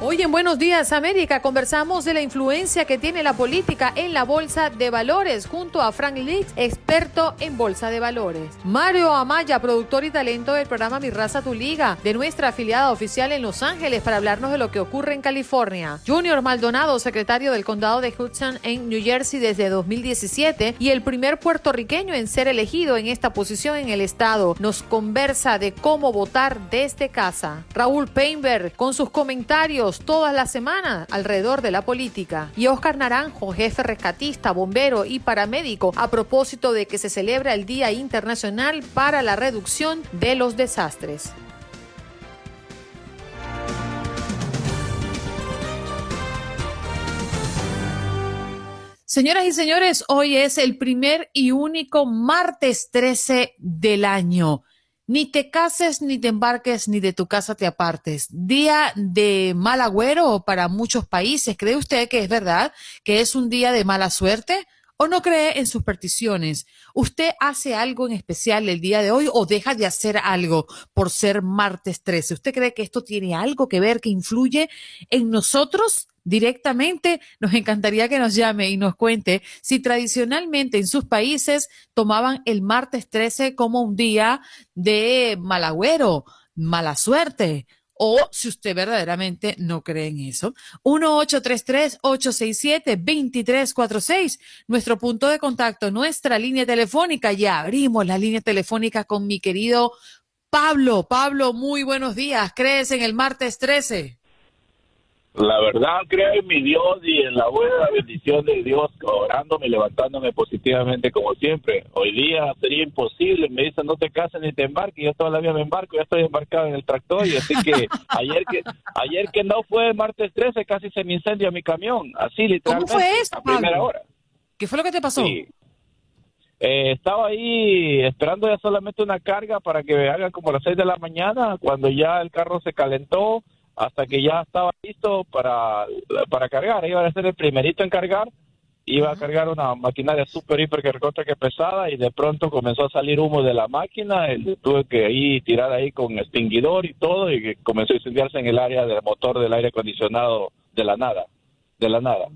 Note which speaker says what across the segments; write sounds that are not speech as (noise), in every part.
Speaker 1: Hoy en Buenos Días América conversamos de la influencia que tiene la política en la bolsa de valores junto a Frank Leaks, experto en bolsa de valores. Mario Amaya, productor y talento del programa Mi Raza Tu Liga, de nuestra afiliada oficial en Los Ángeles para hablarnos de lo que ocurre en California. Junior Maldonado, secretario del condado de Hudson en New Jersey desde 2017 y el primer puertorriqueño en ser elegido en esta posición en el estado, nos conversa de cómo votar desde casa. Raúl Painberg con sus comentarios todas las semanas alrededor de la política. Y Oscar Naranjo, jefe rescatista, bombero y paramédico, a propósito de que se celebra el Día Internacional para la Reducción de los Desastres. Señoras y señores, hoy es el primer y único martes 13 del año. Ni te cases, ni te embarques, ni de tu casa te apartes. Día de mal agüero para muchos países. ¿Cree usted que es verdad que es un día de mala suerte? ¿O no cree en supersticiones? ¿Usted hace algo en especial el día de hoy o deja de hacer algo por ser martes 13? ¿Usted cree que esto tiene algo que ver, que influye en nosotros? Directamente, nos encantaría que nos llame y nos cuente si tradicionalmente en sus países tomaban el martes 13 como un día de malagüero, mala suerte, o si usted verdaderamente no cree en eso. 1-833-867-2346, nuestro punto de contacto, nuestra línea telefónica. Ya abrimos la línea telefónica con mi querido Pablo. Pablo, muy buenos días. ¿Crees en el martes 13?
Speaker 2: La verdad, creo en mi Dios y en la buena bendición de Dios, orándome, levantándome positivamente como siempre. Hoy día sería imposible, me dicen no te cases ni te embarques, yo todavía me embarco, ya estoy embarcado en el tractor y así que (laughs) ayer que ayer que no fue martes 13 casi se me incendia mi camión, así literalmente.
Speaker 1: ¿Cómo fue esto,
Speaker 2: A primera
Speaker 1: Pablo?
Speaker 2: hora.
Speaker 1: ¿Qué fue lo que te pasó?
Speaker 2: Sí. Eh, estaba ahí esperando ya solamente una carga para que me hagan como a las 6 de la mañana, cuando ya el carro se calentó, hasta que ya estaba listo para, para cargar. Iba a ser el primerito en cargar, iba a cargar una maquinaria súper, hiper, que recontra que pesada, y de pronto comenzó a salir humo de la máquina, y tuve que ahí tirar ahí con extinguidor y todo, y comenzó a incendiarse en el área del motor del aire acondicionado de la nada, de la nada.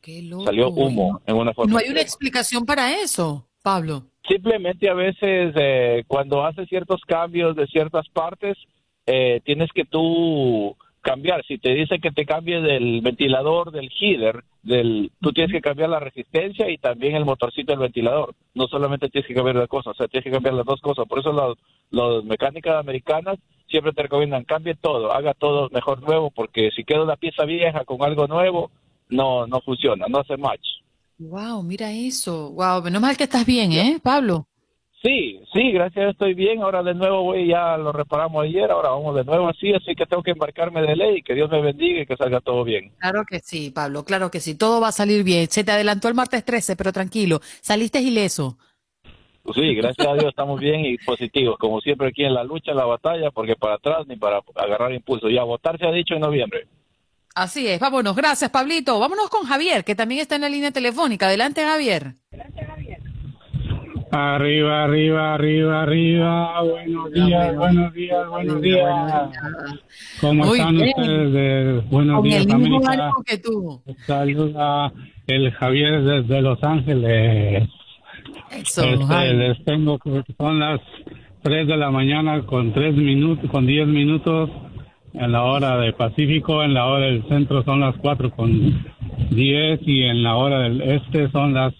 Speaker 1: Qué loco.
Speaker 2: Salió humo en una forma.
Speaker 1: No hay una explicación para eso, Pablo.
Speaker 2: Simplemente a veces eh, cuando haces ciertos cambios de ciertas partes, eh, tienes que tú cambiar. Si te dice que te cambie del ventilador, del heater, del, tú tienes que cambiar la resistencia y también el motorcito del ventilador. No solamente tienes que cambiar la cosa, o sea, tienes que cambiar las dos cosas. Por eso las, las mecánicas americanas siempre te recomiendan cambie todo, haga todo mejor nuevo, porque si queda una pieza vieja con algo nuevo, no, no funciona, no hace match.
Speaker 1: Wow, mira eso. Wow, menos mal que estás bien, ¿eh, Pablo?
Speaker 2: Sí, sí, gracias, a Dios estoy bien. Ahora de nuevo, voy, ya lo reparamos ayer, ahora vamos de nuevo así, así que tengo que embarcarme de ley. Que Dios me bendiga y que salga todo bien.
Speaker 1: Claro que sí, Pablo, claro que sí. Todo va a salir bien. Se te adelantó el martes 13, pero tranquilo, saliste ileso.
Speaker 2: Sí, gracias a Dios estamos bien y positivos, como siempre aquí en la lucha, en la batalla, porque para atrás ni para agarrar impulso. Ya votar se ha dicho en noviembre.
Speaker 1: Así es, vámonos. Gracias, Pablito. Vámonos con Javier, que también está en la línea telefónica. Adelante, Javier.
Speaker 3: Arriba, arriba, arriba, arriba. Buenos días, buenos días, buenos días. ¿Cómo están ustedes? De- buenos
Speaker 1: Con
Speaker 3: días,
Speaker 1: el mismo
Speaker 3: América.
Speaker 1: que tú.
Speaker 3: Saluda el Javier desde Los Ángeles.
Speaker 1: Eso,
Speaker 3: Este, les tengo que son las 3 de la mañana con 3 minutos, con 10 minutos en la hora del Pacífico, en la hora del centro son las 4 con 10 y en la hora del este son las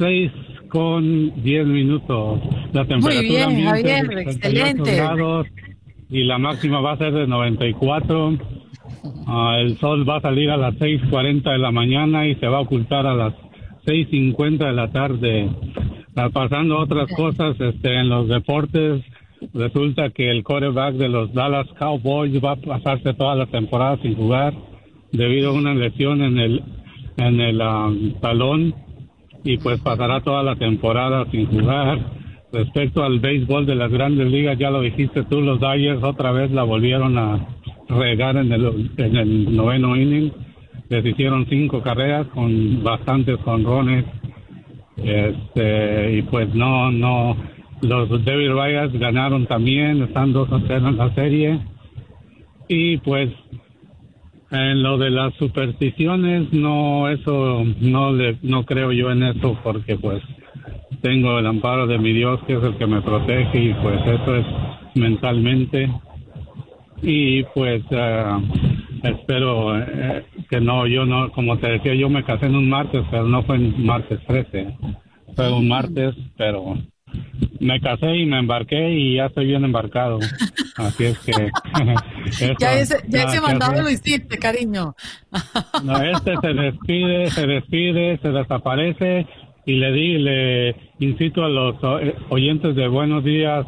Speaker 3: 6 con 10 minutos. La temperatura
Speaker 1: bien,
Speaker 3: ambiente es
Speaker 1: Javier,
Speaker 3: de 38
Speaker 1: excelente.
Speaker 3: grados y la máxima va a ser de 94. Ah, el sol va a salir a las 6.40 de la mañana y se va a ocultar a las 6.50 de la tarde. Ah, pasando otras cosas este, en los deportes, resulta que el quarterback de los Dallas Cowboys va a pasarse toda la temporada sin jugar debido a una lesión en el, en el ah, talón y pues pasará toda la temporada sin jugar. Respecto al béisbol de las grandes ligas, ya lo dijiste tú, los Dodgers otra vez la volvieron a regar en el, en el noveno inning. Les hicieron cinco carreras con bastantes jonrones. Este, y pues no, no, los Devil Rays ganaron también, están 2 a 0 en la serie. Y pues en lo de las supersticiones, no, eso, no le, no creo yo en eso porque pues tengo el amparo de mi Dios que es el que me protege y pues eso es mentalmente. Y pues eh, espero eh, que no, yo no, como te decía, yo me casé en un martes, pero no fue en martes 13, fue un martes, pero me casé y me embarqué y ya estoy bien embarcado. Así es que... (laughs) eso,
Speaker 1: Ya ese, ya ese mandado lo hiciste, cariño.
Speaker 3: No, este se despide, se despide, se desaparece y le di, le incito a los eh, oyentes de Buenos Días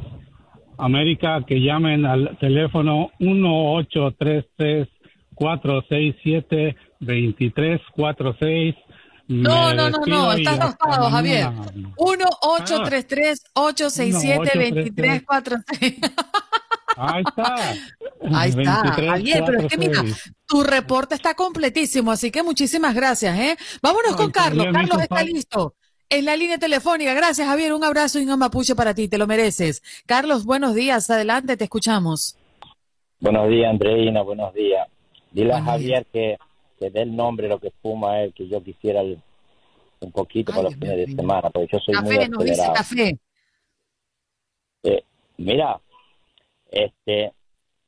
Speaker 3: América que llamen al teléfono 1833 467 2346
Speaker 1: No, no, no, no, estás tostado, Javier. 1-833-867-2346.
Speaker 3: Ahí está.
Speaker 1: Ahí está,
Speaker 3: 23,
Speaker 1: Javier, pero es que mira,
Speaker 3: 46.
Speaker 1: tu reporte está completísimo, así que muchísimas gracias, ¿eh? Vámonos con Carlos. Carlos está listo. En la línea telefónica. Gracias, Javier. Un abrazo y un amapuche para ti. Te lo mereces. Carlos, buenos días. Adelante, te escuchamos.
Speaker 4: Buenos días, Andreina, buenos días. Dile a Javier que, que dé el nombre de lo que fuma él, que yo quisiera el- un poquito para los fines de semana, porque yo soy muy
Speaker 1: Café, nos dice café.
Speaker 4: Eh, mira, este,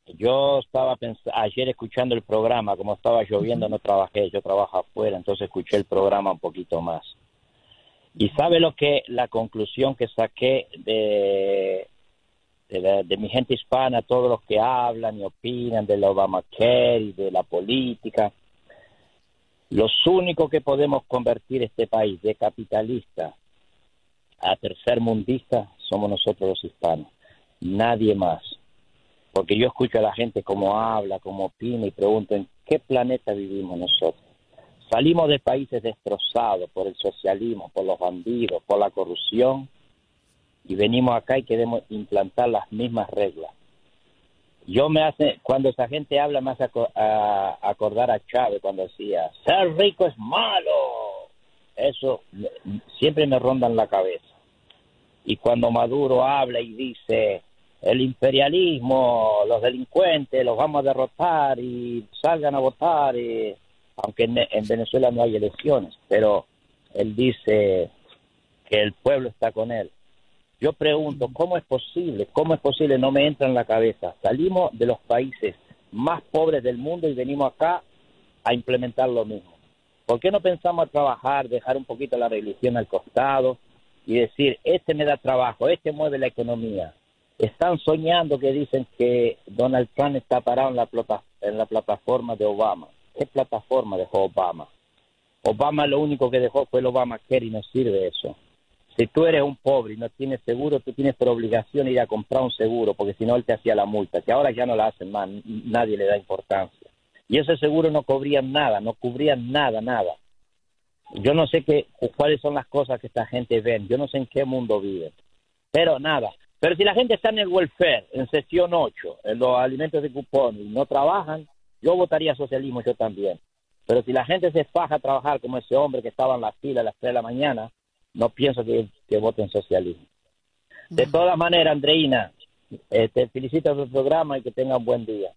Speaker 4: yo estaba ayer escuchando el programa, como estaba lloviendo no trabajé, yo trabajo afuera, entonces escuché el programa un poquito más. Y sabe lo que la conclusión que saqué de de, la- de mi gente hispana, todos los que hablan y opinan del Obamacare y de la política. Los únicos que podemos convertir este país de capitalista a tercer mundista somos nosotros los hispanos, nadie más. Porque yo escucho a la gente cómo habla, cómo opina y pregunto en qué planeta vivimos nosotros. Salimos de países destrozados por el socialismo, por los bandidos, por la corrupción y venimos acá y queremos implantar las mismas reglas. Yo me hace, cuando esa gente habla, aco- a- acordar a Chávez cuando decía, ser rico es malo. Eso siempre me ronda en la cabeza. Y cuando Maduro habla y dice, el imperialismo, los delincuentes, los vamos a derrotar y salgan a votar, y- aunque en Venezuela no hay elecciones, pero él dice que el pueblo está con él. Yo pregunto, ¿cómo es posible? ¿Cómo es posible? No me entra en la cabeza. Salimos de los países más pobres del mundo y venimos acá a implementar lo mismo. ¿Por qué no pensamos a trabajar, dejar un poquito la religión al costado y decir, este me da trabajo, este mueve la economía? están soñando que dicen que Donald Trump está parado en la, en la plataforma de Obama. ¿Qué plataforma dejó Obama? Obama lo único que dejó fue el Obamacare y no sirve eso. Si tú eres un pobre y no tienes seguro, tú tienes por obligación ir a comprar un seguro, porque si no él te hacía la multa, que ahora ya no la hacen más, nadie le da importancia. Y ese seguro no cubrían nada, no cubrían nada, nada. Yo no sé qué, cuáles son las cosas que esta gente ven, yo no sé en qué mundo vive, pero nada. Pero si la gente está en el welfare, en sesión 8, en los alimentos de cupón y no trabajan, yo votaría socialismo yo también. Pero si la gente se faja a trabajar como ese hombre que estaba en la fila a las 3 de la mañana, no pienso que, que voten socialismo. De todas maneras, Andreina, eh, te felicito por el programa y que tengan un buen día.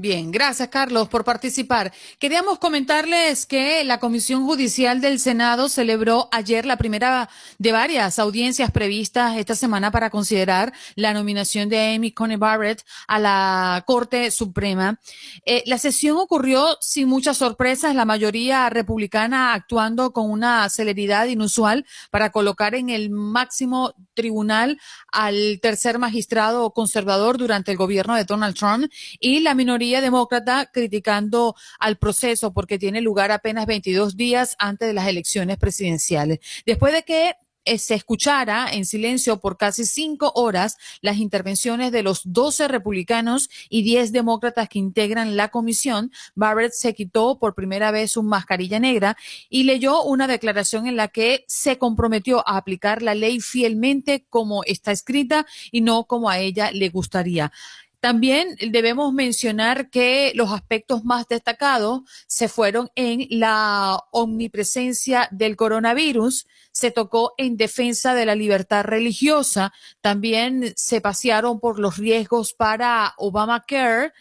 Speaker 1: Bien, gracias Carlos por participar. Queríamos comentarles que la Comisión Judicial del Senado celebró ayer la primera de varias audiencias previstas esta semana para considerar la nominación de Amy Coney Barrett a la Corte Suprema. Eh, la sesión ocurrió sin muchas sorpresas, la mayoría republicana actuando con una celeridad inusual para colocar en el máximo tribunal al tercer magistrado conservador durante el gobierno de Donald Trump y la minoría demócrata criticando al proceso porque tiene lugar apenas 22 días antes de las elecciones presidenciales. Después de que eh, se escuchara en silencio por casi cinco horas las intervenciones de los 12 republicanos y 10 demócratas que integran la comisión, Barrett se quitó por primera vez su mascarilla negra y leyó una declaración en la que se comprometió a aplicar la ley fielmente como está escrita y no como a ella le gustaría. También debemos mencionar que los aspectos más destacados se fueron en la omnipresencia del coronavirus, se tocó en defensa de la libertad religiosa, también se pasearon por los riesgos para Obamacare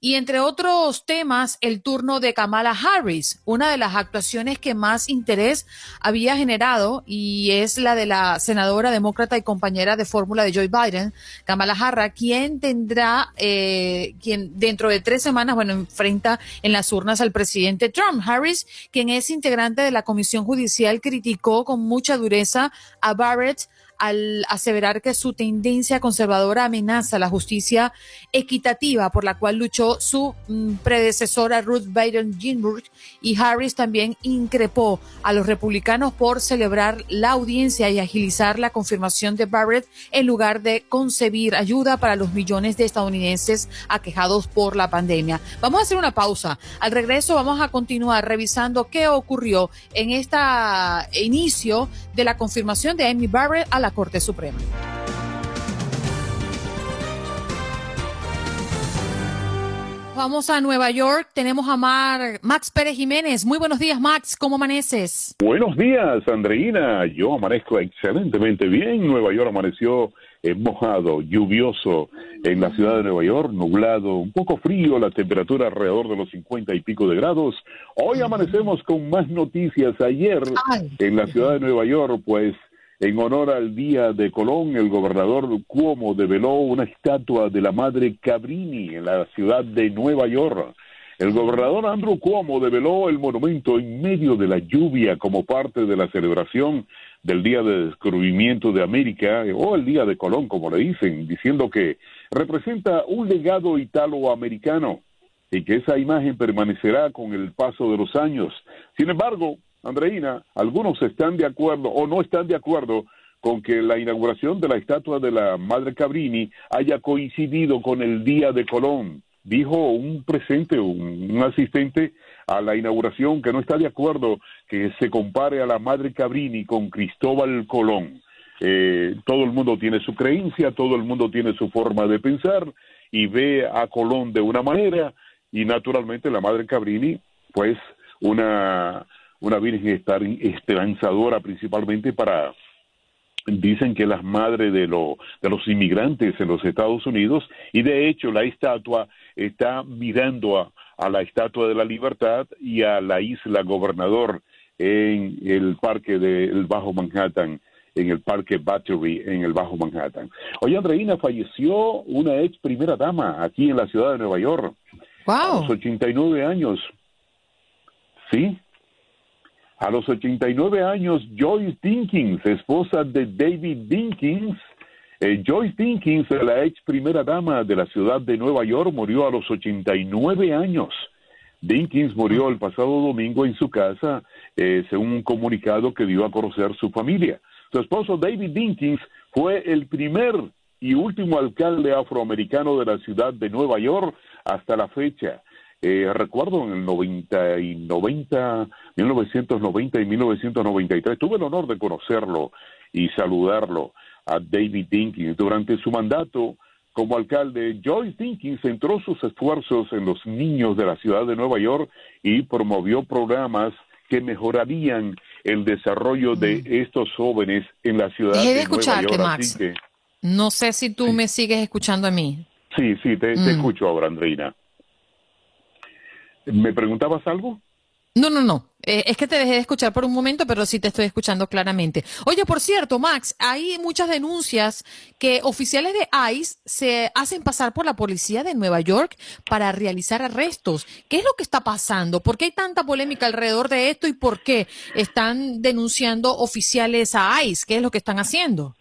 Speaker 1: y entre otros temas, el turno de Kamala Harris, una de las actuaciones que más interés había generado y es la de la senadora demócrata y compañera de fórmula de Joe Biden, Kamala Harris, quien tendrá, eh, quien dentro de tres semanas, bueno, enfrenta en las urnas al presidente Trump. Harris, quien es integrante de la Comisión Judicial, criticó con mucha dureza a Barrett al aseverar que su tendencia conservadora amenaza la justicia equitativa por la cual luchó su mm, predecesora Ruth Bader Ginsburg y Harris también increpó a los republicanos por celebrar la audiencia y agilizar la confirmación de Barrett en lugar de concebir ayuda para los millones de estadounidenses aquejados por la pandemia. Vamos a hacer una pausa. Al regreso vamos a continuar revisando qué ocurrió en este inicio de la confirmación de Amy Barrett a la Corte Suprema. Vamos a Nueva York, tenemos a Mar, Max Pérez Jiménez. Muy buenos días, Max, ¿cómo amaneces?
Speaker 5: Buenos días, Andreina. Yo amanezco excelentemente bien. Nueva York amaneció eh, mojado, lluvioso en la ciudad de Nueva York, nublado, un poco frío, la temperatura alrededor de los cincuenta y pico de grados. Hoy amanecemos con más noticias. Ayer en la ciudad de Nueva York, pues en honor al Día de Colón, el gobernador Cuomo develó una estatua de la madre Cabrini en la ciudad de Nueva York. El gobernador Andrew Cuomo develó el monumento en medio de la lluvia como parte de la celebración del Día de Descubrimiento de América, o el Día de Colón, como le dicen, diciendo que representa un legado italoamericano y que esa imagen permanecerá con el paso de los años. Sin embargo, Andreina, algunos están de acuerdo o no están de acuerdo con que la inauguración de la estatua de la Madre Cabrini haya coincidido con el Día de Colón. Dijo un presente, un, asistente a la inauguración que no está de acuerdo que se compare a la Madre Cabrini con Cristóbal Colón. Eh, todo el mundo tiene su creencia, todo el mundo tiene su forma de pensar y ve a Colón de una manera y naturalmente la Madre Cabrini, pues una una virgen esperanzadora principalmente para dicen que las madres de, de los inmigrantes en los Estados Unidos y de hecho la estatua está mirando a, a la estatua de la libertad y a la isla gobernador en el parque del Bajo Manhattan en el parque Battery en el Bajo Manhattan. Oye, Andreina, falleció una ex primera dama aquí en la ciudad de Nueva York.
Speaker 1: Wow.
Speaker 5: A los 89 años. Sí, a los 89 años, Joyce Dinkins, esposa de David Dinkins, Eh, Joyce Dinkins, la ex primera dama de la ciudad de Nueva York, murió a los 89 años. Dinkins murió el pasado domingo en su casa, eh, según un comunicado que dio a conocer su familia. Su esposo David Dinkins fue el primer y último alcalde afroamericano de la ciudad de Nueva York hasta la fecha. Eh, recuerdo en el 90 y 90, 1990 y 1993, tuve el honor de conocerlo y saludarlo a David Dinkins. Durante su mandato como alcalde, Joyce Dinkins centró sus esfuerzos en los niños de la ciudad de Nueva York y promovió programas que mejorarían el desarrollo de estos jóvenes en la ciudad
Speaker 1: Dejé de,
Speaker 5: de
Speaker 1: escucharte,
Speaker 5: Nueva York.
Speaker 1: Max.
Speaker 5: Que,
Speaker 1: No sé si tú me sigues escuchando a mí.
Speaker 5: sí, sí, te, te
Speaker 1: Mm.
Speaker 5: escucho ahora, Andreina. ¿Me preguntabas algo?
Speaker 1: No, no, no. Eh, es que te dejé de escuchar por un momento, pero sí te estoy escuchando claramente. Oye, por cierto, Max, hay muchas denuncias que oficiales de ICE se hacen pasar por la policía de Nueva York para realizar arrestos. ¿Qué es lo que está pasando? ¿Por qué hay tanta polémica alrededor de esto y por qué están denunciando oficiales a ICE? ¿Qué es lo que están haciendo?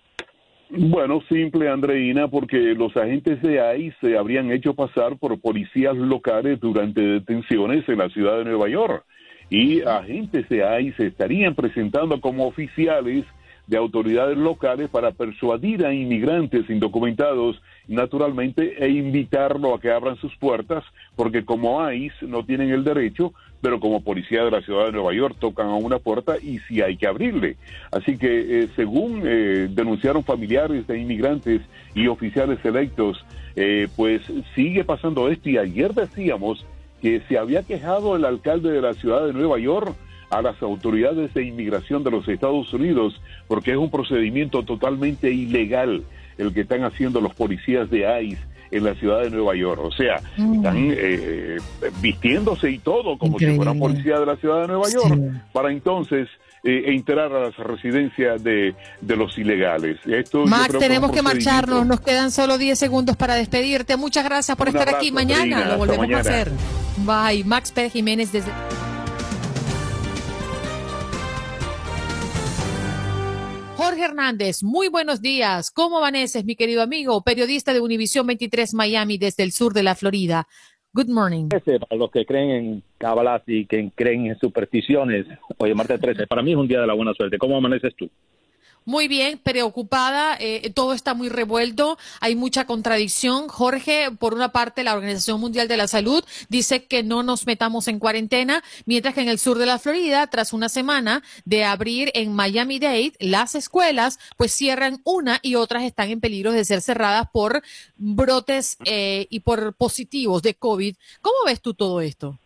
Speaker 5: Bueno, simple, Andreina, porque los agentes de ICE se habrían hecho pasar por policías locales durante detenciones en la ciudad de Nueva York. Y agentes de ICE se estarían presentando como oficiales de autoridades locales para persuadir a inmigrantes indocumentados, naturalmente, e invitarlo a que abran sus puertas, porque como ICE no tienen el derecho, pero como policía de la ciudad de Nueva York tocan a una puerta y sí hay que abrirle. Así que, eh, según eh, denunciaron familiares de inmigrantes y oficiales electos, eh, pues sigue pasando esto y ayer decíamos que se había quejado el alcalde de la ciudad de Nueva York a las autoridades de inmigración de los Estados Unidos porque es un procedimiento totalmente ilegal el que están haciendo los policías de ICE en la ciudad de Nueva York. O sea, están eh, vistiéndose y todo como si fueran policía de la ciudad de Nueva York para entonces eh, entrar a las residencias de, de los ilegales. Esto
Speaker 1: Max, tenemos que marcharnos. Nos quedan solo 10 segundos para despedirte. Muchas gracias por
Speaker 5: Un
Speaker 1: estar
Speaker 5: abrazo,
Speaker 1: aquí. Mañana lo volvemos
Speaker 5: mañana.
Speaker 1: a hacer. Bye. Max Pérez Jiménez desde. Jorge Hernández, muy buenos días. ¿Cómo amaneces, mi querido amigo? Periodista de Univisión 23 Miami desde el sur de la Florida. Good morning.
Speaker 6: Para los que creen en cábalas y que creen en supersticiones, oye, martes 13, para mí es un día de la buena suerte. ¿Cómo amaneces tú?
Speaker 1: Muy bien, preocupada, eh, todo está muy revuelto, hay mucha contradicción. Jorge, por una parte, la Organización Mundial de la Salud dice que no nos metamos en cuarentena, mientras que en el sur de la Florida, tras una semana de abrir en Miami-Dade las escuelas, pues cierran una y otras están en peligro de ser cerradas por brotes eh, y por positivos de COVID. ¿Cómo ves tú todo esto?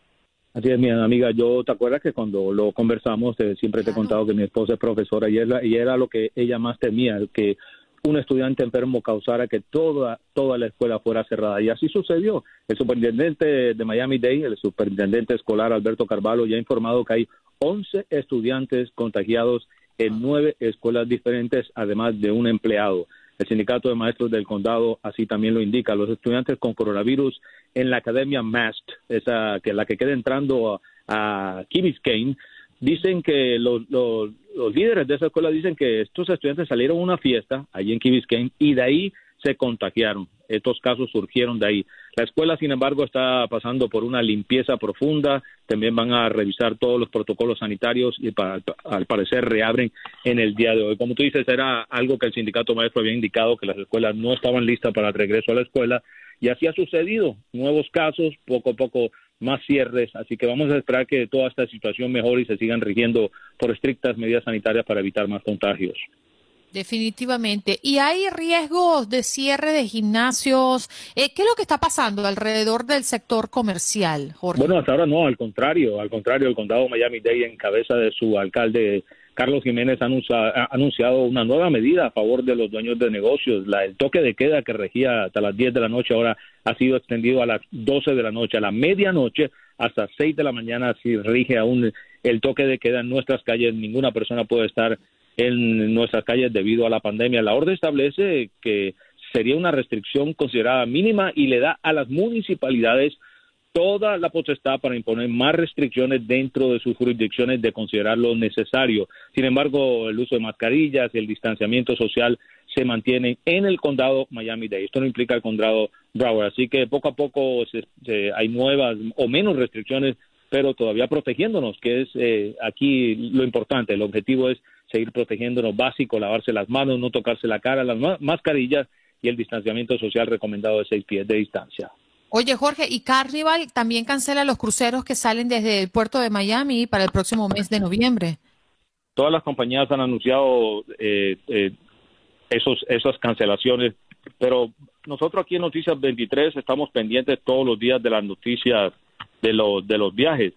Speaker 6: Así es, mi amiga, yo te acuerdas que cuando lo conversamos eh, siempre te he contado que mi esposa es profesora y, es la- y era lo que ella más temía, que un estudiante enfermo causara que toda, toda la escuela fuera cerrada. Y así sucedió. El superintendente de Miami-Dade, el superintendente escolar Alberto Carvalho, ya ha informado que hay 11 estudiantes contagiados en nueve escuelas diferentes, además de un empleado. El sindicato de maestros del condado así también lo indica. Los estudiantes con coronavirus en la academia MAST, esa que la que queda entrando a, a dicen que los, los, los líderes de esa escuela dicen que estos estudiantes salieron a una fiesta allí en Key Biscayne y de ahí se contagiaron. Estos casos surgieron de ahí. La escuela, sin embargo, está pasando por una limpieza profunda. También van a revisar todos los protocolos sanitarios y pa- al parecer reabren en el día de hoy. Como tú dices, era algo que el sindicato maestro había indicado que las escuelas no estaban listas para el regreso a la escuela y así ha sucedido. Nuevos casos, poco a poco más cierres. Así que vamos a esperar que toda esta situación mejore y se sigan rigiendo por estrictas medidas sanitarias para evitar más contagios.
Speaker 1: Definitivamente. ¿Y hay riesgos de cierre de gimnasios? Eh, ¿Qué es lo que está pasando alrededor del sector comercial, Jorge?
Speaker 6: Bueno, hasta ahora no, al contrario, al contrario, el condado Miami-Dade en cabeza de su alcalde Carlos Jiménez ha, anuncia- ha anunciado una nueva medida a favor de los dueños de negocios. La, el toque de queda que regía hasta las 10 de la noche ahora ha sido extendido a las 12 de la noche, a la medianoche hasta 6 de la mañana si rige aún el toque de queda en nuestras calles. Ninguna persona puede estar en nuestras calles debido a la pandemia. La orden establece que sería una restricción considerada mínima y le da a las municipalidades toda la potestad para imponer más restricciones dentro de sus jurisdicciones de considerarlo necesario. Sin embargo, el uso de mascarillas y el distanciamiento social se mantienen en el condado Miami-Dade. Esto no implica el condado Broward. Así que poco a poco hay nuevas o menos restricciones, pero todavía protegiéndonos, que es eh, aquí lo importante. El objetivo es seguir protegiéndonos básico, lavarse las manos, no tocarse la cara, las mascarillas y el distanciamiento social recomendado de seis pies de distancia.
Speaker 1: Oye, Jorge, ¿y Carnival también cancela los cruceros que salen desde el puerto de Miami para el próximo mes de noviembre?
Speaker 6: Todas las compañías han anunciado eh, eh, esos, esas cancelaciones, pero nosotros aquí en Noticias 23 estamos pendientes todos los días de las noticias de los, de los viajes.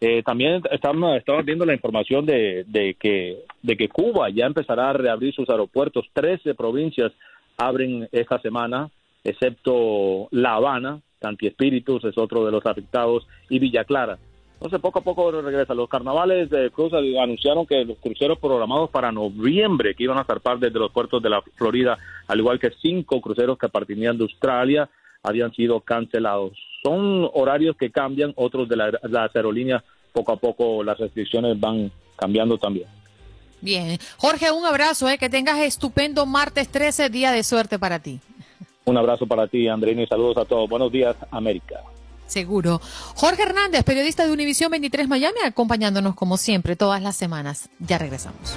Speaker 6: Eh, también estamos, estamos viendo la información de, de, que, de que Cuba ya empezará a reabrir sus aeropuertos. Trece provincias abren esta semana, excepto La Habana, Santi Espíritus es otro de los afectados, y Villa Clara. Entonces, poco a poco regresa. Los carnavales de Cruz anunciaron que los cruceros programados para noviembre, que iban a zarpar desde los puertos de la Florida, al igual que cinco cruceros que partían de Australia, habían sido cancelados. Son horarios que cambian, otros de las aerolíneas, poco a poco las restricciones van cambiando también.
Speaker 1: Bien. Jorge, un abrazo, eh, que tengas estupendo martes 13, día de suerte para ti.
Speaker 6: Un abrazo para ti, Andreina, y saludos a todos. Buenos días, América.
Speaker 1: Seguro. Jorge Hernández, periodista de Univisión 23 Miami, acompañándonos como siempre todas las semanas. Ya regresamos.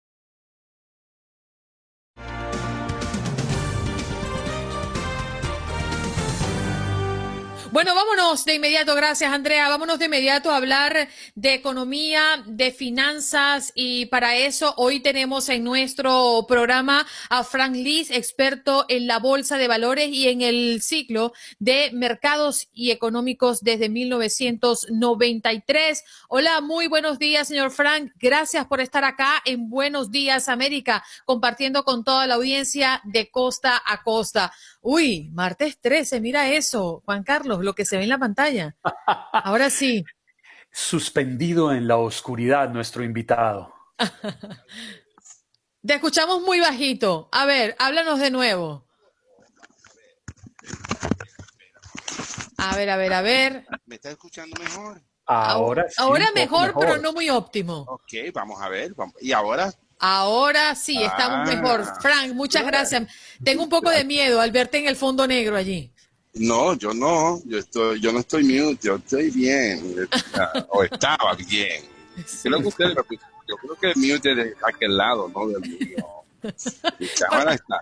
Speaker 1: Bueno, vámonos de inmediato, gracias Andrea. Vámonos de inmediato a hablar de economía, de finanzas y para eso hoy tenemos en nuestro programa a Frank Liz, experto en la bolsa de valores y en el ciclo de mercados y económicos desde 1993. Hola, muy buenos días, señor Frank. Gracias por estar acá en Buenos Días América, compartiendo con toda la audiencia de costa a costa. Uy, martes 13, mira eso, Juan Carlos, lo que se ve en la pantalla. Ahora sí.
Speaker 7: Suspendido en la oscuridad, nuestro invitado. (laughs)
Speaker 1: Te escuchamos muy bajito. A ver, háblanos de nuevo. A ver, a ver, a ver.
Speaker 8: ¿Me está escuchando mejor?
Speaker 7: Ahora sí.
Speaker 1: Ahora mejor, pero no muy óptimo.
Speaker 8: Ok, vamos a ver. ¿Y ahora?
Speaker 1: Ahora sí, estamos
Speaker 8: Ah.
Speaker 1: mejor. Frank, muchas gracias. Tengo un poco de miedo al verte en el fondo negro allí.
Speaker 8: No, yo no. Yo estoy, yo no estoy mute. Yo estoy bien. O estaba bien. Creo que ustedes, yo creo que el mute es de aquel lado, no del mío. Mi cámara está.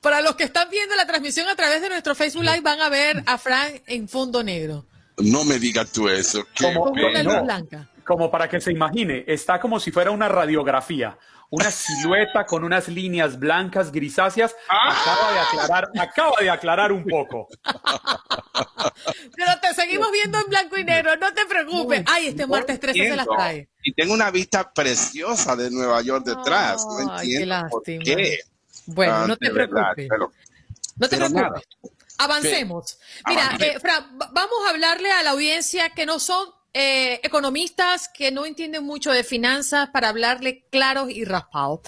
Speaker 1: Para los que están viendo la transmisión a través de nuestro Facebook Live, van a ver a Frank en fondo negro.
Speaker 8: No me digas tú eso. Qué
Speaker 7: Como,
Speaker 1: Con una luz blanca.
Speaker 7: como para que se imagine, está como si fuera una radiografía, una silueta con unas líneas blancas grisáceas. Acaba de aclarar, acaba de aclarar un poco.
Speaker 1: Pero te seguimos viendo en blanco y negro, no te preocupes. Ay, este martes 13 se las trae.
Speaker 8: Y tengo una vista preciosa de Nueva York detrás. No
Speaker 1: Ay, qué
Speaker 8: entiendo por
Speaker 1: lástima.
Speaker 8: qué.
Speaker 1: Bueno,
Speaker 8: Ah,
Speaker 1: no te
Speaker 8: verdad,
Speaker 1: preocupes.
Speaker 8: pero-
Speaker 1: No te preocupes. Avancemos. Mira, eh, Fran, va- vamos a hablarle a la audiencia que no son eh, economistas, que no entienden mucho de finanzas, para hablarle claros y raspados.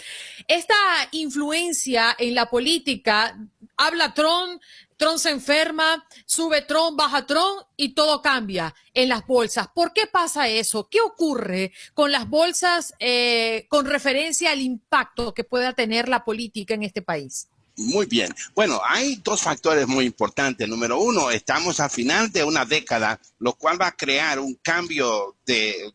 Speaker 1: Esta influencia en la política, habla Trump, Trump se enferma, sube Trump, baja Trump y todo cambia en las bolsas. ¿Por qué pasa eso? ¿Qué ocurre con las bolsas eh, con referencia al impacto que pueda tener la política en este país?
Speaker 8: Muy bien. Bueno, hay dos factores muy importantes. Número uno, estamos a final de una década, lo cual va a crear un cambio de,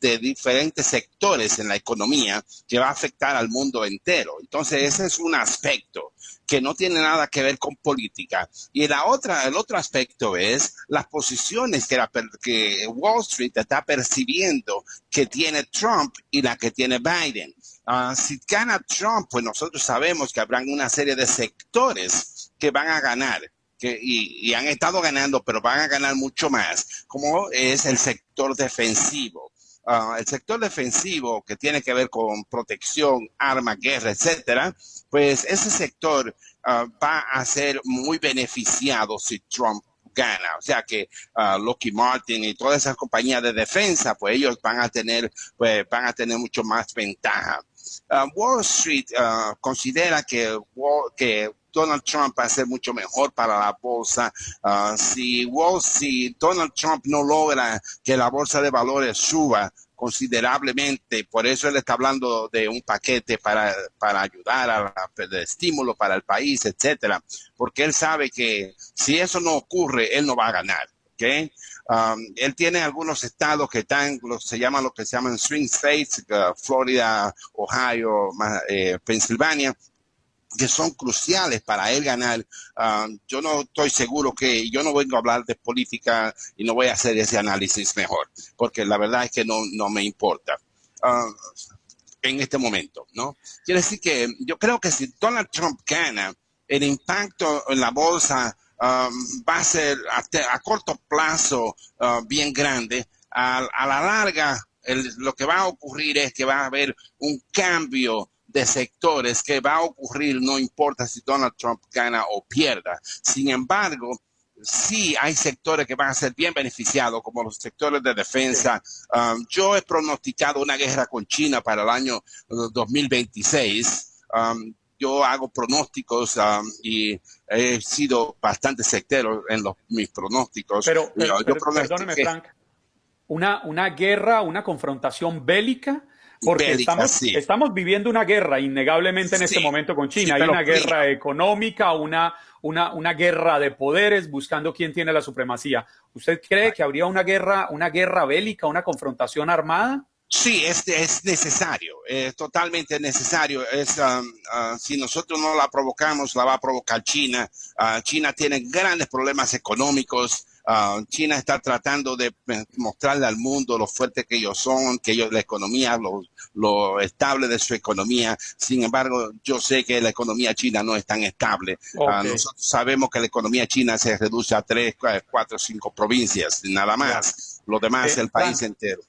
Speaker 8: diferentes sectores en la economía que va a afectar al mundo entero. Entonces, ese es un aspecto que no tiene nada que ver con política. Y la otra, el otro aspecto es las posiciones que, la que Wall Street está percibiendo que tiene Trump y la que tiene Biden. Ah, si gana Trump, pues nosotros sabemos que habrán una serie de sectores que van a ganar. que, y, y han estado ganando, pero van a ganar mucho más, como es el sector defensivo. Ah, el sector defensivo que tiene que ver con protección, armas, guerra, etcétera, pues ese sector ah, va a ser muy beneficiado si Trump gana. O sea que uh, Lockheed Martin y todas esas compañías de defensa, pues ellos van a tener, pues van a tener mucho más ventaja. Wall Street considera que, que Donald Trump va a ser mucho mejor para la bolsa. si Wall, si Donald Trump no logra que la bolsa de valores suba, considerablemente. Por eso él está hablando de un paquete para, para ayudar a, de estímulo para el país, etcétera, porque él sabe que si eso no ocurre, él no va a ganar. ¿okay? Um, él tiene algunos estados que están, se llaman lo que se llaman swing states, uh, Florida, Ohio, eh, Pensilvania, que son cruciales para él ganar. Ah, yo no estoy seguro que yo no vengo a hablar de política y no voy a hacer ese análisis mejor, porque la verdad es que no, no me importa. Ah, en este momento, ¿no? Quiere decir que yo creo que si Donald Trump gana, el impacto en la bolsa ah, va a ser a, corto plazo bien grande. A, la larga, lo que va a ocurrir es que va a haber un cambio de sectores que va a ocurrir, no importa si Donald Trump gana o pierda. Sin embargo, sí hay sectores que van a ser bien beneficiados, como los sectores de defensa. Um, yo he pronosticado una guerra con China para el año 2026. Um, yo hago pronósticos um, y he sido bastante sectero en los, mis pronósticos.
Speaker 7: Pero, perdóneme, Frank, una, una guerra, una confrontación bélica porque estamos, viviendo una guerra, innegablemente en este momento con China. Hay una guerra económica, una, una, una guerra de poderes buscando quién tiene la supremacía. ¿Usted cree que habría una guerra, una guerra bélica, una confrontación armada?
Speaker 8: Sí, es, es necesario, es totalmente necesario. Es, um, uh, si nosotros no la provocamos, la va a provocar China. Uh, China tiene grandes problemas económicos. Ah, China está tratando de eh, mostrarle al mundo lo fuerte que ellos son, que ellos, la economía, lo, estable de su economía. Sin embargo, yo sé que la economía china no es tan estable. Ah, nosotros sabemos que la economía china se reduce a tres, cuatro, cinco provincias, nada más. Lo demás es el país entero.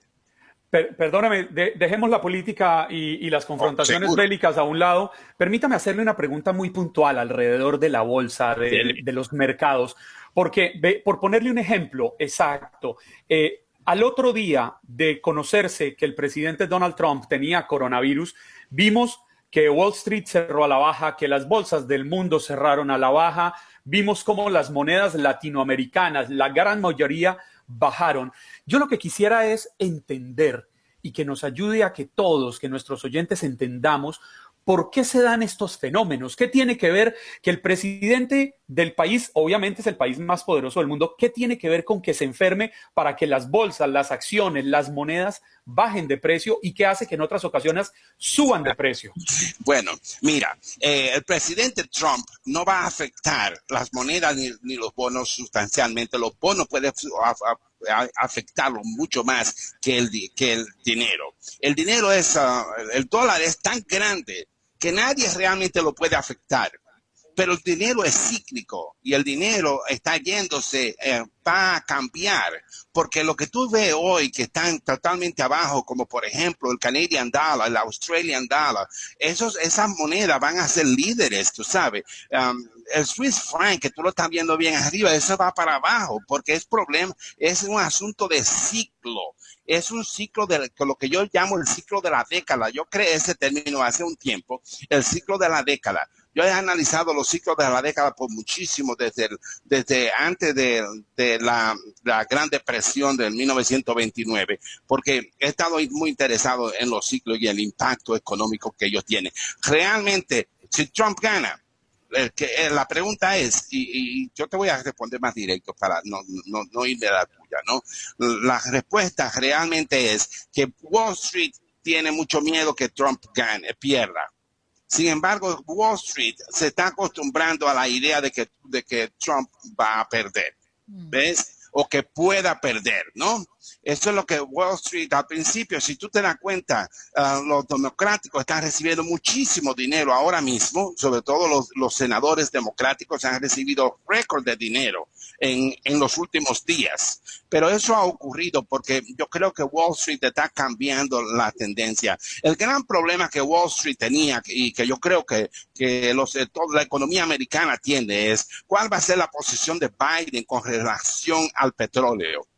Speaker 7: Perdóname, dejemos la política y, las confrontaciones bélicas a un lado. Permítame hacerle una pregunta muy puntual alrededor de la bolsa, de los mercados. Porque, por ponerle un ejemplo exacto, eh, al otro día de conocerse que el presidente Donald Trump tenía coronavirus, vimos que Wall Street cerró a la baja, que las bolsas del mundo cerraron a la baja, vimos cómo las monedas latinoamericanas, la gran mayoría, bajaron. Yo lo que quisiera es entender y que nos ayude a que todos, que nuestros oyentes entendamos ¿Por qué se dan estos fenómenos? ¿Qué tiene que ver que el presidente del país, obviamente es el país más poderoso del mundo, qué tiene que ver con que se enferme para que las bolsas, las acciones, las monedas bajen de precio y qué hace que en otras ocasiones suban de precio?
Speaker 8: Bueno, mira, eh, el presidente Trump no va a afectar las monedas ni, los bonos sustancialmente. Los bonos pueden afectarlo mucho más que el, que el dinero. El dinero es, ah, el dólar es tan grande que nadie realmente lo puede afectar. Pero el dinero es cíclico y el dinero está yéndose, eh, va a cambiar, porque lo que tú ves hoy que están totalmente abajo, como por ejemplo el Canadian Dollar, el Australian Dollar, esos, esas monedas van a ser líderes, tú sabes. Um, el Swiss franc, que tú lo estás viendo bien arriba, eso va para abajo, porque es problema, es un asunto de ciclo es un ciclo de lo que yo llamo el ciclo de la década. Yo creé ese término hace un tiempo, el ciclo de la década. Yo he analizado los ciclos de la década por muchísimo, desde, desde antes de, la, la, Gran Depresión del 1929, porque he estado muy interesado en los ciclos y el impacto económico que ellos tienen. Realmente, si Trump gana, que, eh, la pregunta es, y, yo te voy a responder más directo para no, no, no ir de la tuya, ¿no? La respuesta realmente es que Wall Street tiene mucho miedo que Trump gane, pierda. Sin embargo, Wall Street se está acostumbrando a la idea de que, de que Trump va a perder. Mm. ¿Ves? O que pueda perder, ¿no? Eso es lo que Wall Street al principio, si tú te das cuenta, ah, los democráticos están recibiendo muchísimo dinero ahora mismo, sobre todo los, los senadores democráticos han recibido récord de dinero en, en, los últimos días. Pero eso ha ocurrido porque yo creo que Wall Street está cambiando la tendencia. El gran problema que Wall Street tenía y que yo creo que, que los, toda la economía americana tiene es cuál va a ser la posición de Biden con relación al petróleo.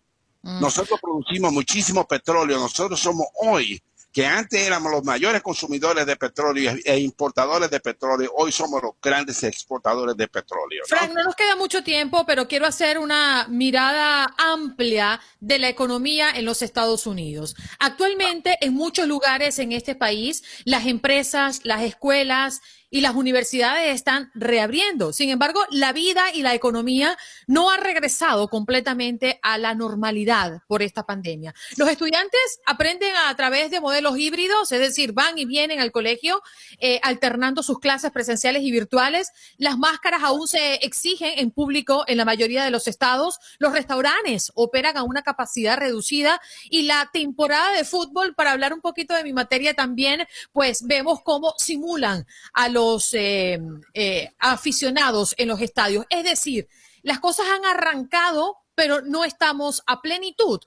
Speaker 8: Mm. Nosotros producimos muchísimo petróleo. Nosotros somos hoy que antes éramos los mayores consumidores de petróleo e importadores de petróleo, hoy somos los grandes exportadores de petróleo.
Speaker 1: ¿no? Frank, no nos queda mucho tiempo, pero quiero hacer una mirada amplia de la economía en los Estados Unidos. Actualmente, en muchos lugares en este país, las empresas, las escuelas, y las universidades están reabriendo. Sin embargo, la vida y la economía no han regresado completamente a la normalidad por esta pandemia. Los estudiantes aprenden a través de modelos híbridos, es decir, van y vienen al colegio eh, alternando sus clases presenciales y virtuales. Las máscaras aún se exigen en público en la mayoría de los estados. Los restaurantes operan a una capacidad reducida y la temporada de fútbol, para hablar un poquito de mi materia también, pues vemos cómo simulan a los los eh, eh, aficionados en los estadios. Es decir, las cosas han arrancado, pero no estamos a plenitud.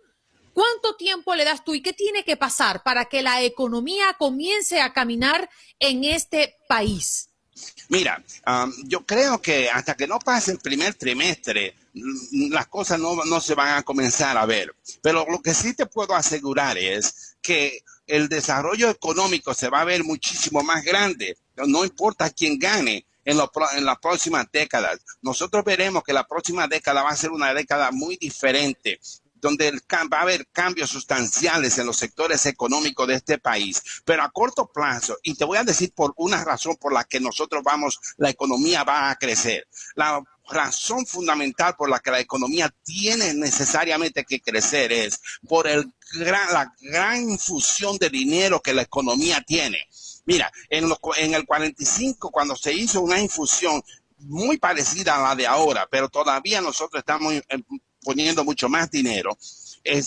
Speaker 1: ¿Cuánto tiempo le das tú y qué tiene que pasar para que la economía comience a caminar en este país?
Speaker 8: Mira, um, yo creo que hasta que no pase el primer trimestre, las cosas no, no, se van a comenzar a ver. Pero lo que sí te puedo asegurar es que el desarrollo económico se va a ver muchísimo más grande no importa quién gane en, en las próximas décadas. Nosotros veremos que la próxima década va a ser una década muy diferente donde va a haber cambios sustanciales en los sectores económicos de este país, pero a corto plazo, y te voy a decir por una razón por la que nosotros vamos, la economía va a crecer. La razón fundamental por la que la economía tiene necesariamente que crecer es por el la gran infusión de dinero que la economía tiene. Mira, en, en el 45, cuando se hizo una infusión muy parecida a la de ahora, pero todavía nosotros estamos eh, poniendo mucho más dinero.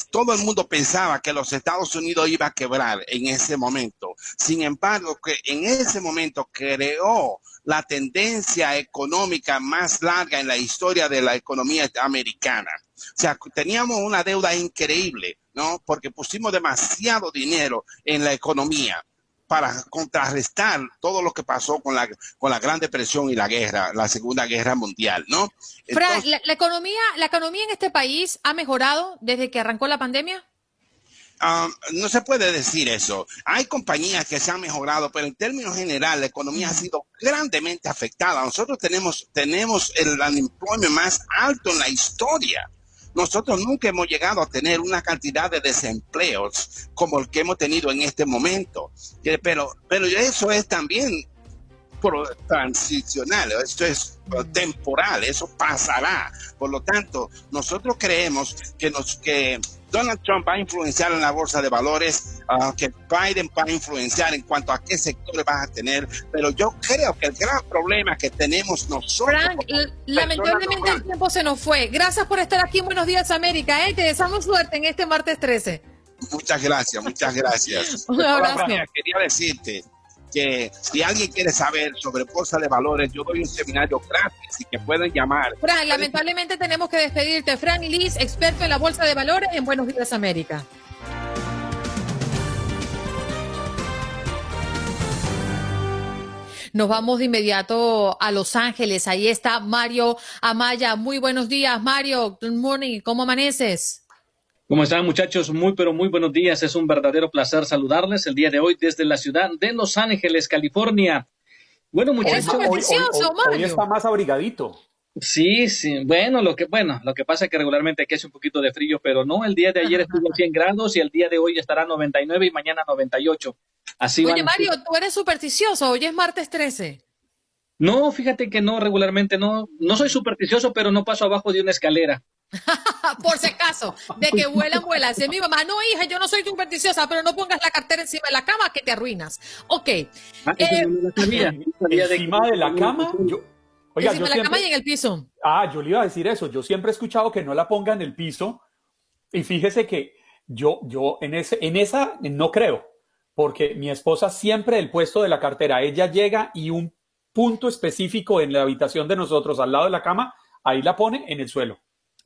Speaker 8: Todo el mundo pensaba que los Estados Unidos iba a quebrar en ese momento. Sin embargo, que en ese momento creó la tendencia económica más larga en la historia de la economía americana. O sea, teníamos una deuda increíble, ¿no? Porque pusimos demasiado dinero en la economía para contrarrestar todo lo que pasó con la, con la Gran Depresión y la guerra, la Segunda Guerra Mundial, ¿no?
Speaker 1: Frank, la, economía, ¿la economía en este país ha mejorado desde que arrancó la pandemia?
Speaker 8: Um, no se puede decir eso. Hay compañías que se han mejorado, pero en términos generales la economía ha sido grandemente afectada. Nosotros tenemos, tenemos el unemployment más alto en la historia. Nosotros nunca hemos llegado a tener una cantidad de desempleos como el que hemos tenido en este momento. Pero, pero eso es también transicional, esto es temporal, eso pasará. Por lo tanto, nosotros creemos que, nos, que Donald Trump va a influenciar en la bolsa de valores, uh, que Biden va a influenciar en cuanto a qué sectores va a tener, pero yo creo que el gran problema que tenemos nosotros...
Speaker 1: Frank, lamentablemente el tiempo se nos fue. Gracias por estar aquí en Buenos Días América. ¿eh? Te deseamos suerte en este martes 13.
Speaker 8: Muchas gracias, muchas gracias. (laughs)
Speaker 1: Un abrazo.
Speaker 8: Quería decirte que si alguien quiere saber sobre bolsa de valores, yo doy un seminario gratis y que pueden llamar.
Speaker 1: Fran, lamentablemente tenemos que despedirte. Fran Liz, experto en la bolsa de valores en Buenos Días América. Nos vamos de inmediato a Los Ángeles. Ahí está Mario Amaya. Muy buenos días, Mario. Good morning. ¿Cómo amaneces?
Speaker 9: ¿Cómo están muchachos? Muy pero muy buenos días. Es un verdadero placer saludarles el día de hoy desde la ciudad de Los Ángeles, California.
Speaker 7: Bueno, muchachos, hoy, hoy, está más abrigadito.
Speaker 9: Sí, sí. Bueno, lo que bueno, lo que pasa es que regularmente aquí hace un poquito de frío, pero no. El día de ayer estuvo 100 grados y el día de hoy estará 99 y mañana 98. Así.
Speaker 1: Oye, Mario, tú eres supersticioso. Hoy es martes 13.
Speaker 9: No, fíjate que no, regularmente no. No soy supersticioso, pero no paso abajo de una escalera. (laughs)
Speaker 1: Por si acaso, de que vuelan, vuelan. Si mi mamá, no, hija, yo no soy supersticiosa, pero no pongas la cartera encima de la cama que te arruinas. Ok.
Speaker 7: Ah, eh, encima de la cama. Yo,
Speaker 1: oiga, encima de la cama y en el piso.
Speaker 7: Ah, yo le iba a decir eso. Yo siempre he escuchado que no la ponga en el piso. Y fíjese que Yo, yo en, ese, en esa no creo, porque mi esposa siempre el puesto de la cartera, ella llega y un punto específico en la habitación de nosotros, al lado de la cama, ahí la pone en el suelo.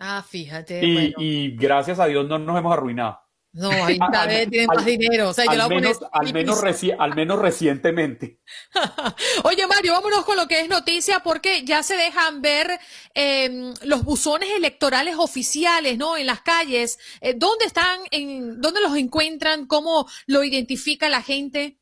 Speaker 1: Ah, fíjate.
Speaker 7: Y, y gracias a Dios no nos hemos arruinado.
Speaker 1: No, ahí (laughs) cada vez tienen más dinero. O sea, yo
Speaker 7: al, menos, al, menos reci- al menos recientemente. (laughs)
Speaker 1: Oye, Mario, vámonos con lo que es noticia, porque ya se dejan ver eh, los buzones electorales oficiales, ¿no? En las calles. Eh, ¿Dónde están? En, ¿Dónde los encuentran? ¿Cómo lo identifica la gente?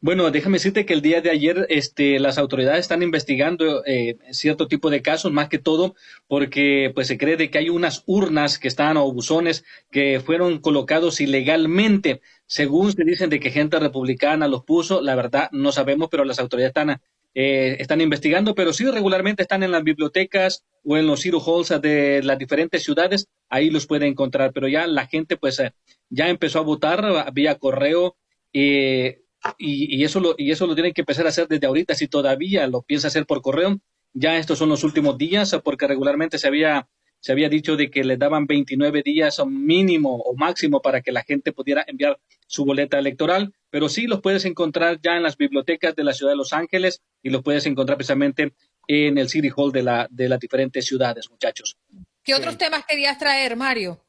Speaker 9: Bueno, déjame decirte que el día de ayer este, las autoridades están investigando eh, cierto tipo de casos, más que todo porque pues se cree de que hay unas urnas que están o buzones que fueron colocados ilegalmente. Según se dicen de que gente republicana los puso, la verdad no sabemos, pero las autoridades están, eh, están investigando, pero sí regularmente están en las bibliotecas o en los city halls de las diferentes ciudades, ahí los puede encontrar, pero ya la gente pues eh, ya empezó a votar vía correo. eh, y, y eso lo, y eso lo tienen que empezar a hacer desde ahorita. Si todavía lo piensa hacer por correo, ya estos son los últimos días, porque regularmente se había, se había dicho de que le daban 29 días mínimo o máximo para que la gente pudiera enviar su boleta electoral. Pero sí los puedes encontrar ya en las bibliotecas de la ciudad de Los Ángeles y los puedes encontrar precisamente en el City Hall de, la, de las diferentes ciudades, muchachos.
Speaker 1: ¿Qué otros temas querías traer, Mario?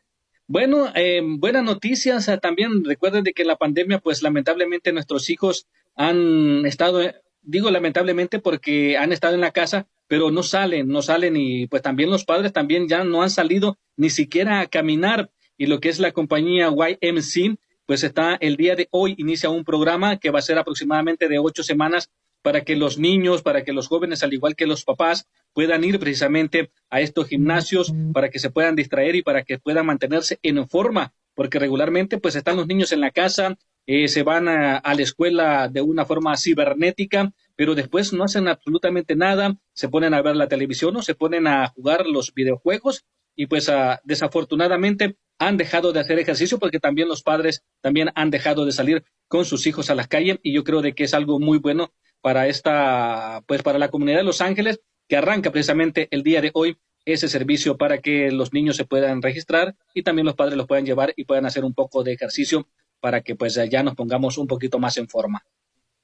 Speaker 9: Bueno, eh, buenas noticias. eh, también recuerden de que la pandemia, pues lamentablemente nuestros hijos han estado, eh, digo lamentablemente porque han estado en la casa, pero no salen, no salen y pues también los padres también ya no han salido ni siquiera a caminar. Y lo que es la compañía YMC, pues está el día de hoy, inicia un programa que va a ser aproximadamente de ocho semanas para que los niños, para que los jóvenes, al igual que los papás, puedan ir precisamente a estos gimnasios para que se puedan distraer y para que puedan mantenerse en forma, porque regularmente pues están los niños en la casa, eh, se van a, a la escuela de una forma cibernética, pero después no hacen absolutamente nada, se ponen a ver la televisión o se ponen a jugar los videojuegos y pues ah, desafortunadamente han dejado de hacer ejercicio porque también los padres también han dejado de salir con sus hijos a las calles y yo creo de que es algo muy bueno para esta pues para la comunidad de Los Ángeles que arranca precisamente el día de hoy ese servicio para que los niños se puedan registrar y también los padres los puedan llevar y puedan hacer un poco de ejercicio para que pues ya nos pongamos un poquito más en forma.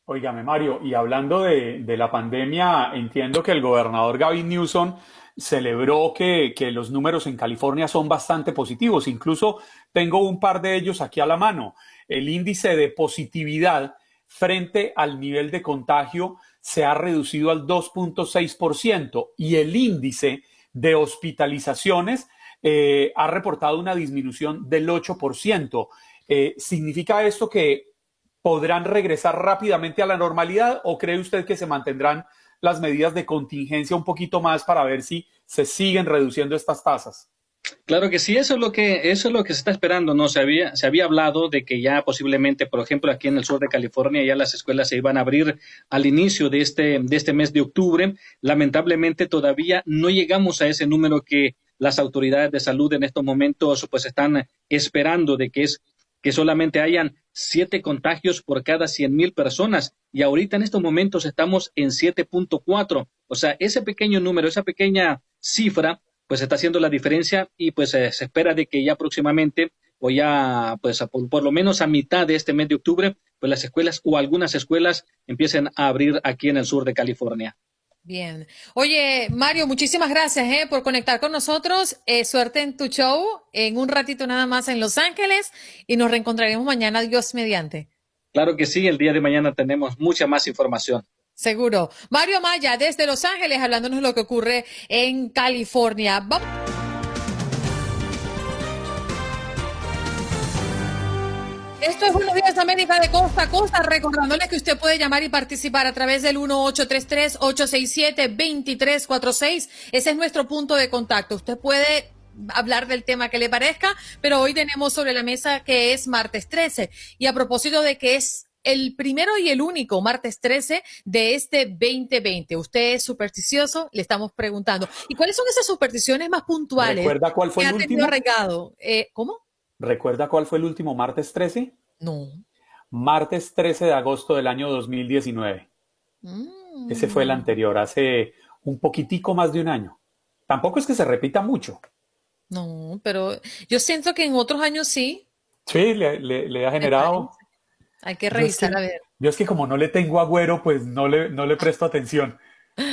Speaker 7: Óigame, Mario, y hablando de, de la pandemia, entiendo que el gobernador Gavin Newsom celebró que, que los números en California son bastante positivos. Incluso tengo un par de ellos aquí a la mano. El índice de positividad frente al nivel de contagio se ha reducido al 2.6% y el índice de hospitalizaciones eh, ha reportado una disminución del 8%. Eh, ¿Significa esto que podrán regresar rápidamente a la normalidad o cree usted que se mantendrán las medidas de contingencia un poquito más para ver si se siguen reduciendo estas tasas?
Speaker 9: Claro que sí, eso es lo que eso es lo que se está esperando, no se había se había hablado de que ya posiblemente, por ejemplo, aquí en el sur de California ya las escuelas se iban a abrir al inicio de este de este mes de octubre. Lamentablemente todavía no llegamos a ese número que las autoridades de salud en estos momentos pues están esperando de que es que solamente hayan siete contagios por cada cien mil personas y ahorita en estos momentos estamos en 7.4. O sea, ese pequeño número, esa pequeña cifra, pues está haciendo la diferencia y pues eh, se espera de que ya próximamente o ya pues a- por, por lo menos a mitad de este mes de octubre, pues las escuelas o algunas escuelas empiecen a abrir aquí en el sur de California.
Speaker 1: Bien. Oye, Mario, muchísimas gracias eh, por conectar con nosotros. Eh, suerte en tu show, en un ratito nada más en Los Ángeles y nos reencontraremos mañana, Dios mediante.
Speaker 9: Claro que sí, el día de mañana tenemos mucha más información.
Speaker 1: Seguro. Mario Maya, desde Los Ángeles, hablándonos lo que ocurre en California. Esto es Buenos Días América de Costa a Costa, recordándole que usted puede llamar y participar a través del 1833-867-2346. Ese es nuestro punto de contacto. Usted puede hablar del tema que le parezca, pero hoy tenemos sobre la mesa que es martes 13. Y a propósito de que es el primero y el único martes 13 de este 2020. ¿Usted es supersticioso? Le estamos preguntando. ¿Y cuáles son esas supersticiones más puntuales?
Speaker 7: ¿Recuerda cuál fue
Speaker 1: que
Speaker 7: el
Speaker 1: ha
Speaker 7: último?
Speaker 1: Eh, ¿Cómo?
Speaker 7: ¿Recuerda cuál fue el último martes 13?
Speaker 1: No.
Speaker 7: Martes 13 de agosto del año 2019.
Speaker 1: Mm.
Speaker 7: Ese fue el anterior, hace un poquitico más de un año. Tampoco es que se repita mucho.
Speaker 1: No, pero yo siento que en otros años sí.
Speaker 7: Sí, le, le, ha generado.
Speaker 1: Hay que revisar a ver.
Speaker 7: Yo es que como no le tengo agüero, pues no le, no le presto atención.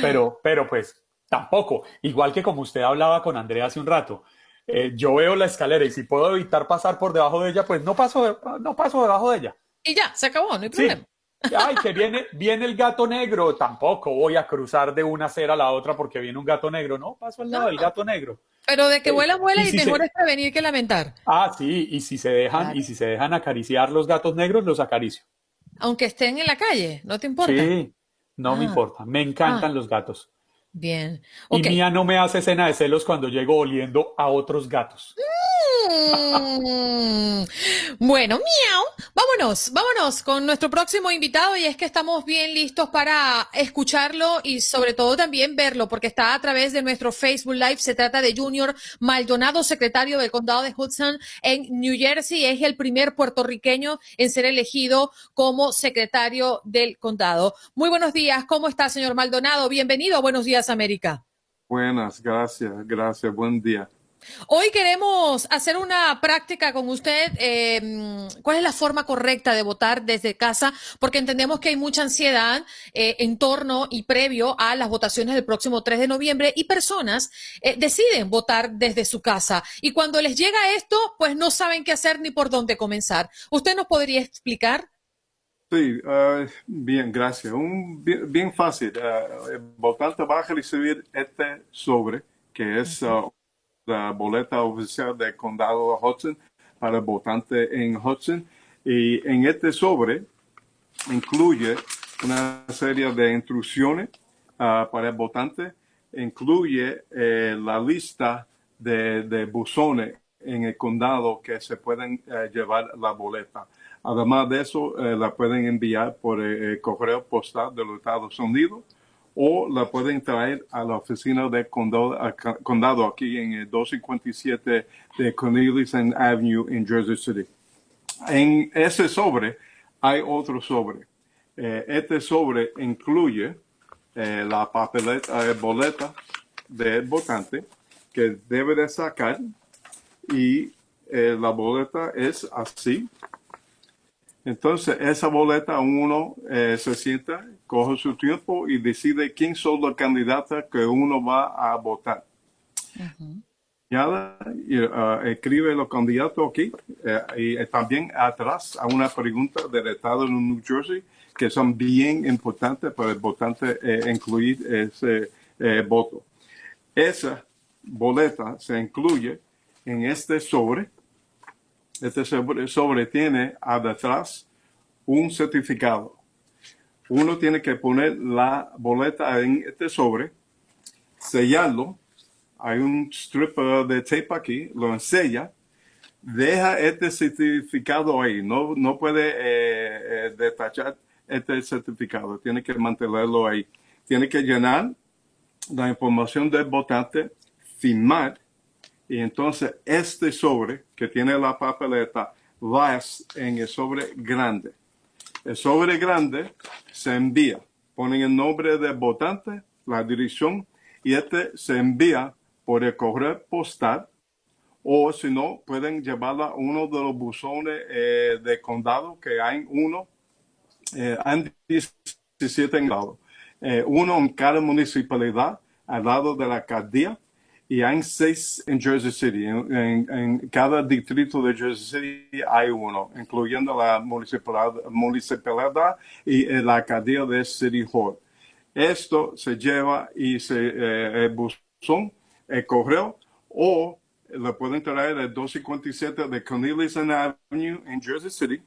Speaker 7: Pero, pero pues tampoco. Igual que como usted hablaba con Andrea hace un rato. Eh, yo veo la escalera y si puedo evitar pasar por debajo de ella, pues no paso, no paso debajo de ella.
Speaker 1: Y ya, se acabó, no hay problema.
Speaker 7: Ay, que viene, viene el gato negro. Tampoco voy a cruzar de una acera a la otra porque viene un gato negro. No, paso al lado del gato negro.
Speaker 1: Pero de que eh, vuela, vuela y, mejor es prevenir que lamentar.
Speaker 7: Ah, sí, y si se dejan, y si se dejan acariciar los gatos negros, los acaricio.
Speaker 1: Aunque estén en la calle, ¿no te importa?
Speaker 7: Sí, no me ah. importa. Me encantan ah. los gatos.
Speaker 1: Bien.
Speaker 7: Y Mía no me hace escena de celos cuando llego oliendo a otros gatos.
Speaker 1: Mm. Bueno, miau. Vámonos, vámonos con nuestro próximo invitado y es que estamos bien listos para escucharlo y sobre todo también verlo porque está a través de nuestro Facebook Live. Se trata de Junior Maldonado, secretario del condado de Hudson en New Jersey. Es el primer puertorriqueño en ser elegido como secretario del condado. Muy buenos días. ¿Cómo está, señor Maldonado? Bienvenido. Buenos días, América.
Speaker 10: Buenas, gracias, gracias. Buen día.
Speaker 1: Hoy queremos hacer una práctica con usted. Em, ¿Cuál es la forma correcta de votar desde casa? Porque entendemos que hay mucha ansiedad eh, en torno y previo a las votaciones del próximo 3 de noviembre y personas eh, deciden votar desde su casa. Y cuando les llega esto, pues no saben qué hacer ni por dónde comenzar. ¿Usted nos podría explicar?
Speaker 10: Sí, uh, bien, gracias. Un, bien, fácil. Uh, el votante va a recibir este sobre, que es la boleta oficial del condado de Hudson para el votante en Hudson. Y en este sobre incluye una serie de instrucciones ah, para el votante, incluye eh, la lista de, de, buzones en el condado que se pueden eh, llevar la boleta. Además de eso, eh, la pueden enviar por correo postal de los Estados Unidos o la pueden traer a la oficina del condado, aquí en el 257 de Cornelius Avenue en Jersey City. En ese sobre hay otro sobre. Eh, este sobre incluye eh, la papeleta, eh, boleta del votante que debe de sacar y la boleta es así. Entonces, esa boleta uno se sienta coge su tiempo y decide quién son los candidatos que uno va a votar. Ya uh, escribe los candidatos aquí eh, y también atrás a una pregunta del estado de New Jersey que son bien importantes para el votante eh, incluir ese eh, voto. Esa boleta se incluye en este sobre. Este sobre, tiene atrás un certificado. Uno tiene que poner la boleta en este sobre, sellarlo, hay un strip de tape aquí, lo ensella, deja este certificado ahí, no, no puede eh, eh, detachar este certificado, tiene que mantenerlo ahí. Tiene que llenar la información del votante, firmar, y entonces este sobre que tiene la papeleta va en el sobre grande. El sobre grande se envía. Ponen el nombre del votante, la dirección, y este se envía por el correo postal o si no, pueden llevarla a uno de los buzones eh, de condado, que hay uno, eh, hay 17 en lado, eh, uno en cada municipalidad al lado de la alcaldía y hay seis en Jersey City. En, cada distrito de Jersey City hay uno, incluyendo la municipalidad, y la alcaldía de City Hall. Esto se lleva y se eh, el buzón, el correo, o lo pueden traer al 257 de Cornelius Avenue en Jersey City,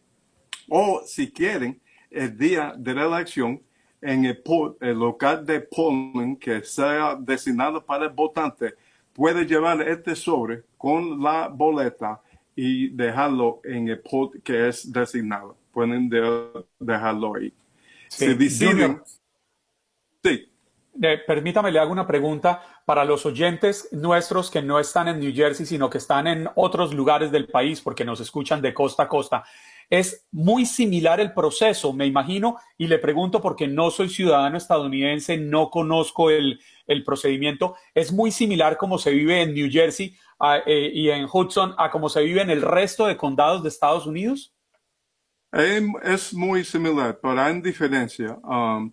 Speaker 10: o si quieren, el día de la elección, en el, el local de polling que sea designado para el votante, puede llevar este sobre con la boleta y dejarlo en el pot que es designado. Pueden dejarlo ahí.
Speaker 7: Sí. sí. permítame, le hago una pregunta para los oyentes nuestros que no están en New Jersey, sino que están en otros lugares del país porque nos escuchan de costa a costa. Es muy similar el proceso, me imagino, y le pregunto porque no soy ciudadano estadounidense, no conozco el, el procedimiento. Es muy similar como se vive en New Jersey eh, y en Hudson a como se vive en el resto de condados de Estados Unidos.
Speaker 10: Es muy similar, pero hay diferencia. Um,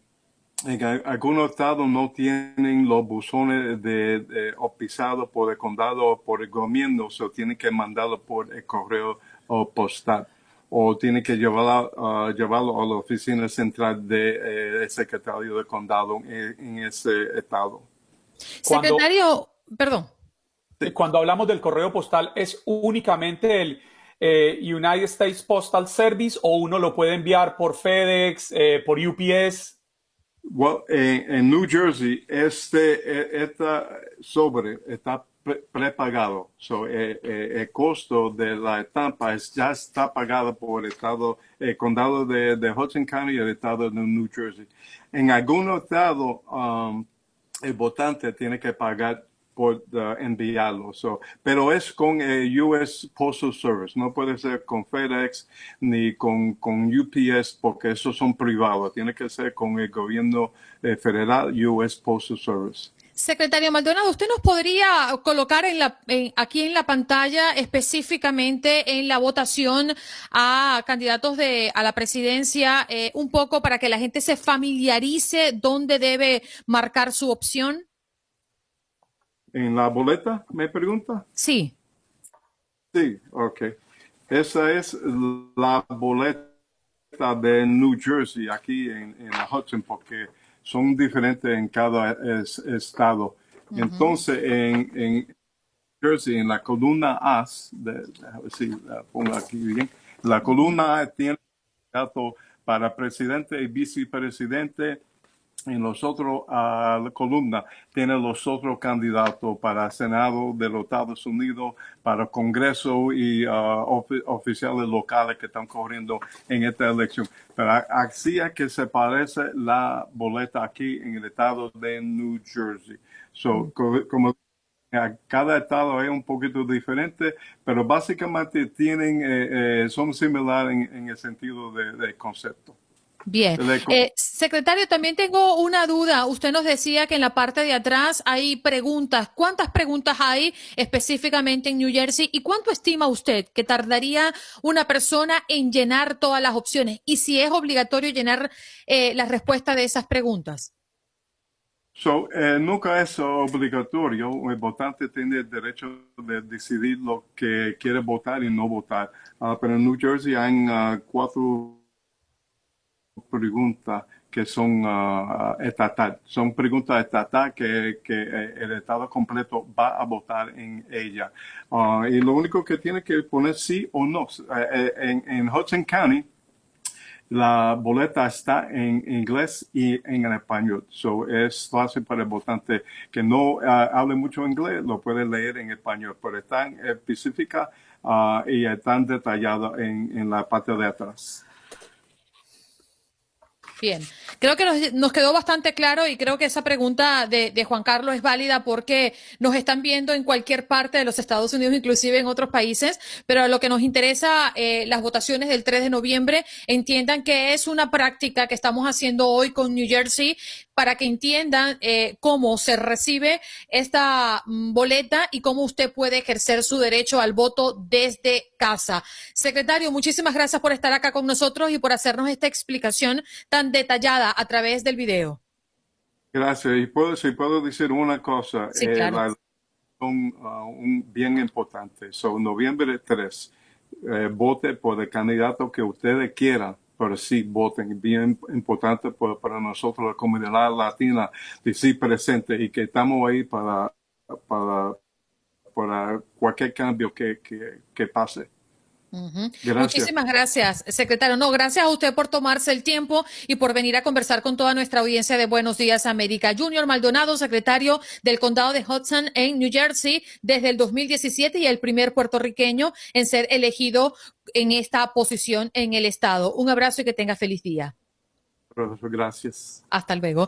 Speaker 10: en algunos estados no tienen los buzones de, de por el condado o por el gobierno, o tienen que mandarlo por el correo o postal o tienen que llevarlo, uh, llevarlo a la oficina central del de, eh, secretario de condado en, ese estado.
Speaker 1: Secretario, perdón.
Speaker 7: Cuando hablamos del correo postal, ¿es únicamente el eh, United States Postal Service o uno lo puede enviar por FedEx, eh, por UPS?
Speaker 10: Well, en, New Jersey, este, e, esta sobre está prepagado. So, eh, eh, el costo de la estampa es, ya está pagado por el estado, el condado de, de, Hudson County y el estado de New Jersey. En algunos estados, um, el votante tiene que pagar por enviarlo. So, pero es con el US Postal Service, no puede ser con FedEx ni con, con UPS porque esos son privados, tiene que ser con el gobierno eh, federal US Postal Service.
Speaker 1: Secretario Maldonado, ¿usted nos podría colocar en la, aquí en la pantalla específicamente en la votación a candidatos de, a la presidencia eh, un poco para que la gente se familiarice dónde debe marcar su opción?
Speaker 10: ¿En la boleta, me pregunta?
Speaker 1: Sí.
Speaker 10: Sí, ok. Esa es la boleta de New Jersey, aquí en, en Hudson, porque son diferentes en cada estado. Entonces, en, en Jersey, en la columna A, de, a ver si la pongo aquí bien, la columna A tiene para presidente y vicepresidente en los otros uh, la columna tiene los otros candidatos para Senado de los Estados Unidos, para Congreso y uh, oficiales locales que están corriendo en esta elección. Pero así es que se parece la boleta aquí en el estado de New Jersey. So, como cada estado es un poquito diferente, pero básicamente tienen, eh, eh, son similares en, el sentido de, de concepto.
Speaker 1: Bien. Eh, secretario, también tengo una duda. Usted nos decía que en la parte de atrás hay preguntas. ¿Cuántas preguntas hay específicamente en New Jersey? ¿Y cuánto estima usted que tardaría una persona en llenar todas las opciones? Y si es obligatorio llenar eh, las respuestas de esas preguntas.
Speaker 10: So, eh, nunca es obligatorio. El votante tiene el derecho de decidir lo que quiere votar y no votar. Ah, pero en New Jersey hay uh, cuatro preguntas que son uh, estatal. Son preguntas estatal que, eh, el Estado completo va a votar en ella. Uh, y lo único que tiene que poner sí o no. Eh, en, en, Hudson County, la boleta está en inglés y en español. So es fácil para el votante que no uh, hable mucho inglés, lo puede leer en español, pero están específica y están detalladas en la parte de atrás.
Speaker 1: Bien, creo que nos, quedó bastante claro y creo que esa pregunta de, Juan Carlos es válida porque nos están viendo en cualquier parte de los Estados Unidos, inclusive en otros países, pero lo que nos interesa eh, las votaciones del 3 de noviembre, entiendan que es una práctica que estamos haciendo hoy con New Jersey para que entiendan eh, cómo se recibe esta mm, boleta y cómo usted puede ejercer su derecho al voto desde casa. Secretario, muchísimas gracias por estar acá con nosotros y por hacernos esta explicación tan detallada a través del video.
Speaker 10: Gracias. Y puedo, si puedo decir una cosa,
Speaker 1: sí, eh, claro.
Speaker 10: un, uh, un, bien importante. So, noviembre 3, eh, vote por el candidato que ustedes quieran pero sí voten. Bien importante para nosotros, la comunidad latina, decir presente y que estamos ahí para, para, para cualquier cambio que, que, que pase.
Speaker 1: Muchísimas gracias, secretario. No, gracias a usted por tomarse el tiempo y por venir a conversar con toda nuestra audiencia de Buenos Días América. Junior Maldonado, secretario del condado de Hudson en New Jersey desde el 2017 y el primer puertorriqueño en ser elegido en esta posición en el estado. Un abrazo y que tenga feliz día.
Speaker 10: Gracias.
Speaker 1: Hasta luego.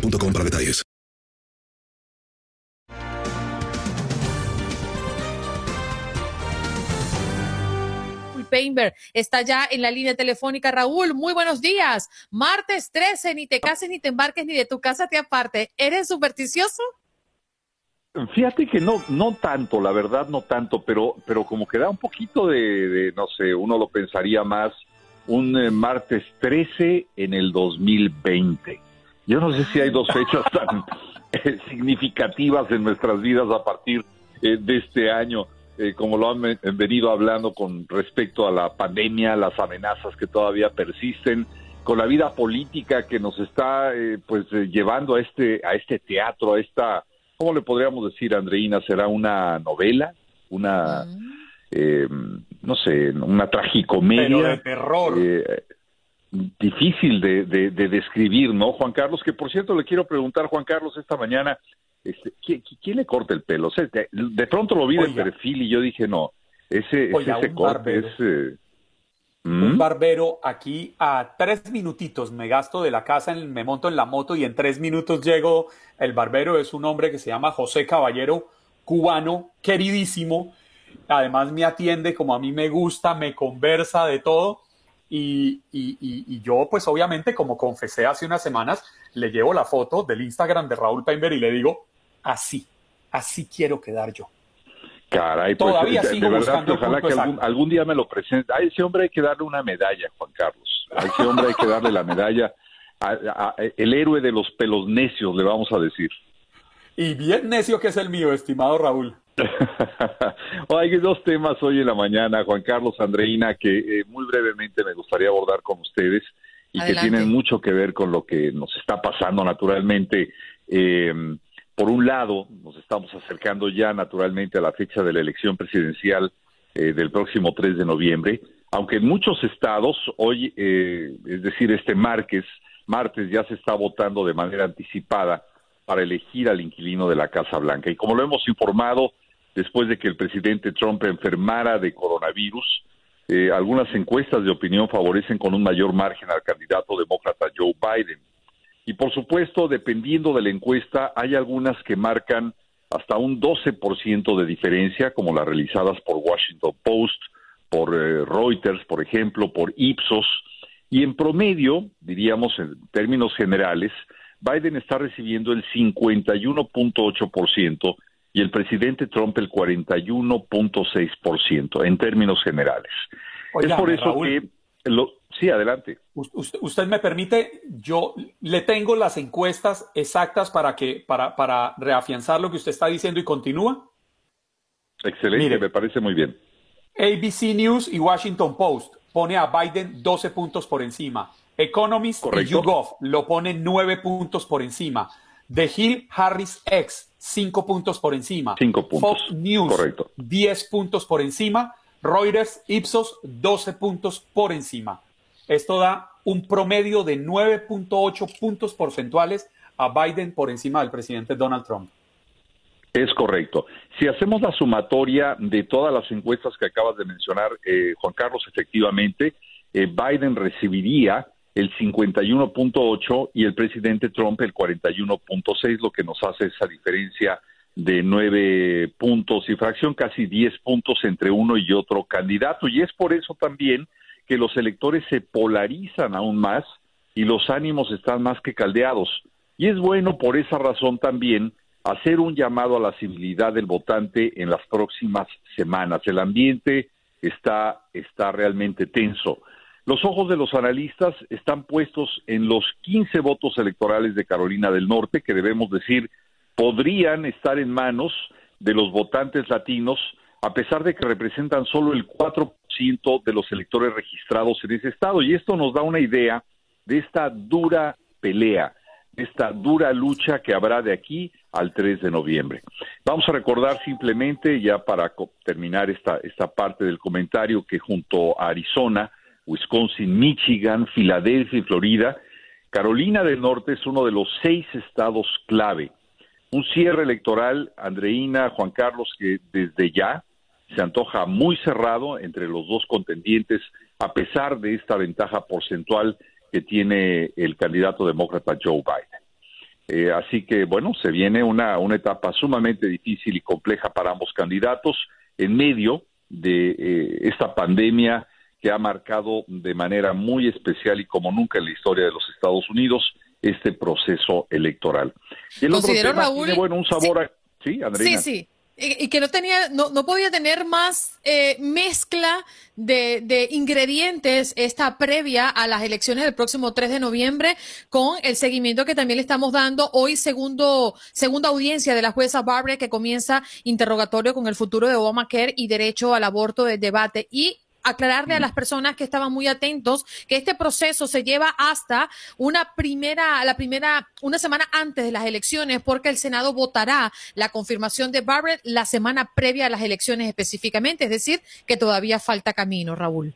Speaker 11: boostmobile.com para detalles.
Speaker 1: Painter está ya en la línea telefónica. Raúl, muy buenos días. Martes 13, ni te cases, ni te embarques, ni de tu casa te aparte. ¿Eres supersticioso?
Speaker 12: Fíjate que no, no tanto, la verdad no tanto, pero, pero como que da un poquito de, de no sé, uno lo pensaría más un eh, martes 13 en el 2020. Yo no sé si hay dos fechas tan (laughs) eh, significativas en nuestras vidas a partir eh, de este año, eh, como lo han venido hablando con respecto a la pandemia, las amenazas que todavía persisten, con la vida política que nos está pues llevando a este a este teatro, a esta, ¿cómo le podríamos decir, Andreina? ¿Será una novela? Una, no sé, una tragicomedia?
Speaker 7: Pero de terror
Speaker 12: difícil de, de, describir, ¿no, Juan Carlos? Que por cierto le quiero preguntar, Juan Carlos, esta mañana, este, ¿quién, le corta el pelo? O sea, de, pronto lo vi de perfil y yo dije, no, ese, ese corte es... Eh,
Speaker 7: un
Speaker 12: ¿Mm?
Speaker 7: barbero aquí a tres minutitos, me gasto de la casa, me monto en la moto y en tres minutos llego. El barbero es un hombre que se llama José Caballero, cubano, queridísimo. Además me atiende como a mí me gusta, me conversa de todo y, y, yo, pues obviamente, como confesé hace unas semanas, le llevo la foto del Instagram de Raúl Painter y le digo, así, así quiero quedar yo.
Speaker 12: Caray, pues,
Speaker 7: Todavía
Speaker 12: de,
Speaker 7: sigo
Speaker 12: verdad,
Speaker 7: buscando
Speaker 12: ojalá que algún, algún día me lo presente. A ese hombre hay que darle una medalla, Juan Carlos. A ese hombre hay que darle la medalla. A- a- a- el héroe de los pelos necios, le vamos a decir.
Speaker 7: Y bien necio que es el mío, estimado Raúl. (laughs)
Speaker 12: Hay dos temas hoy en la mañana, Juan Carlos, Andreina, que eh, muy brevemente me gustaría abordar con ustedes y
Speaker 13: Adelante.
Speaker 12: que tienen mucho que ver con lo que nos está pasando naturalmente. Eh, por un lado, nos estamos acercando ya naturalmente a la fecha de la elección presidencial eh, del próximo 3 de noviembre, aunque en muchos estados hoy, eh, es decir, este martes, martes ya se está votando de manera anticipada para elegir al inquilino de la Casa Blanca. Y como lo hemos informado, después de que el presidente Trump enfermara de coronavirus, eh, algunas encuestas de opinión favorecen con un mayor margen al candidato demócrata Joe Biden. Y por supuesto, dependiendo de la encuesta, hay algunas que marcan hasta un 12% de diferencia, como las realizadas por Washington Post, por eh, Reuters, por ejemplo, por Ipsos. Y en promedio, diríamos en términos generales, Biden está recibiendo el 51.8% y el presidente Trump el 41.6% en términos generales. es por eso
Speaker 7: Raúl.
Speaker 12: que... Lo, sí, adelante.
Speaker 7: Usted, usted me permite, yo le tengo las encuestas exactas para que para, para reafianzar lo que usted está diciendo y continúa.
Speaker 12: Excelente,
Speaker 7: Mire.
Speaker 12: me parece muy bien.
Speaker 7: ABC News y Washington Post pone a Biden 12 puntos por encima. Economist y
Speaker 12: Correcto.
Speaker 7: YouGov lo pone 9 puntos por encima. The Hill Harris X 5 puntos por encima.
Speaker 12: Cinco puntos.
Speaker 7: Fox News
Speaker 12: Correcto.
Speaker 7: 10 puntos por encima. Reuters Ipsos 12 puntos por encima. Esto da un promedio de 9.8 puntos porcentuales a Biden por encima del presidente Donald Trump.
Speaker 12: Es correcto. Si hacemos la sumatoria de todas las encuestas que acabas de mencionar, eh, Juan Carlos, efectivamente, eh, Biden recibiría el 51.8 y el presidente Trump el 41.6, lo que nos hace esa diferencia de nueve puntos y fracción, casi 10 puntos entre uno y otro candidato. Y es por eso también que los electores se polarizan aún más y los ánimos están más que caldeados. Y es bueno por esa razón también hacer un llamado a la civilidad del votante en las próximas semanas. El ambiente está, está realmente tenso. Los ojos de los analistas están puestos en los 15 votos electorales de Carolina del Norte, que debemos decir podrían estar en manos de los votantes latinos, a pesar de que representan solo el 4% de los electores registrados en ese estado. Y esto nos da una idea de esta dura pelea esta dura lucha que habrá de aquí al 3 de noviembre. Vamos a recordar simplemente, ya para terminar esta, esta parte del comentario, que junto a Arizona, Wisconsin, Michigan, Filadelfia y Florida, Carolina del Norte es uno de los seis estados clave. Un cierre electoral, Andreina, Juan Carlos, que desde ya se antoja muy cerrado entre los dos contendientes, a pesar de esta ventaja porcentual que tiene el candidato demócrata Joe Biden. Eh, así que, bueno, se viene una, una etapa sumamente difícil y compleja para ambos candidatos en medio de eh, esta pandemia que ha marcado de manera muy especial y como nunca en la historia de los Estados Unidos este proceso electoral.
Speaker 1: Y el otro tema
Speaker 12: tiene, bueno, un sabor a... Sí,
Speaker 1: Sí, sí y, que no tenía, no, no podía tener más eh, mezcla de, de, ingredientes esta previa a las elecciones del próximo 3 de noviembre, con el seguimiento que también le estamos dando hoy, segundo, segunda audiencia de la jueza Barbara, que comienza interrogatorio con el futuro de Obamacare y derecho al aborto de debate. Y aclararle a las personas que estaban muy atentos que este proceso se lleva hasta una primera, la primera, una semana antes de las elecciones, porque el Senado votará la confirmación de Barrett la semana previa a las elecciones específicamente, es decir, que todavía falta camino, Raúl.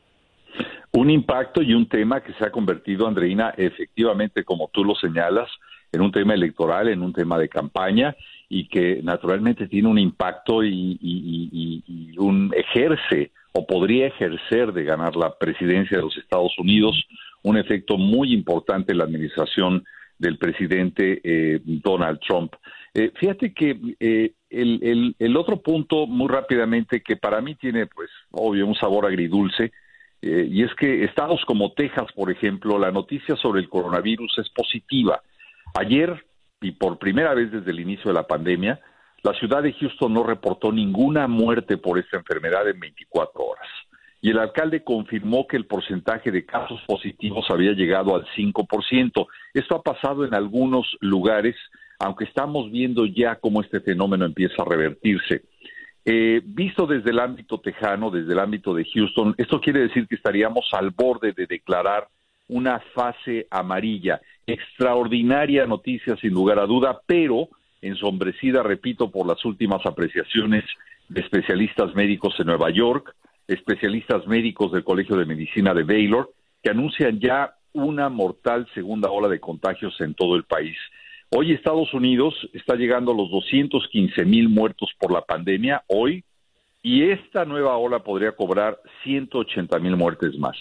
Speaker 12: Un impacto y un tema que se ha convertido, Andreina, efectivamente, como tú lo señalas, en un tema electoral, en un tema de campaña y que naturalmente tiene un impacto y, un ejerce o podría ejercer de ganar la presidencia de los Estados Unidos, un efecto muy importante en la administración del presidente eh, Donald Trump. Eh, fíjate que eh, el, el, otro punto, muy rápidamente, que para mí tiene, pues, obvio, un sabor agridulce, y es que estados como Texas, por ejemplo, la noticia sobre el coronavirus es positiva. Ayer, y por primera vez desde el inicio de la pandemia, la ciudad de Houston no reportó ninguna muerte por esta enfermedad en 24 horas. Y el alcalde confirmó que el porcentaje de casos positivos había llegado al 5%. Esto ha pasado en algunos lugares, aunque estamos viendo ya cómo este fenómeno empieza a revertirse. Eh, visto desde el ámbito tejano, desde el ámbito de Houston, esto quiere decir que estaríamos al borde de declarar una fase amarilla. Extraordinaria noticia, sin lugar a duda, pero ensombrecida, repito, por las últimas apreciaciones de especialistas médicos en Nueva York, especialistas médicos del Colegio de Medicina de Baylor, que anuncian ya una mortal segunda ola de contagios en todo el país. Hoy Estados Unidos está llegando a los 215 mil muertos por la pandemia, hoy, y esta nueva ola podría cobrar 180 mil muertes más.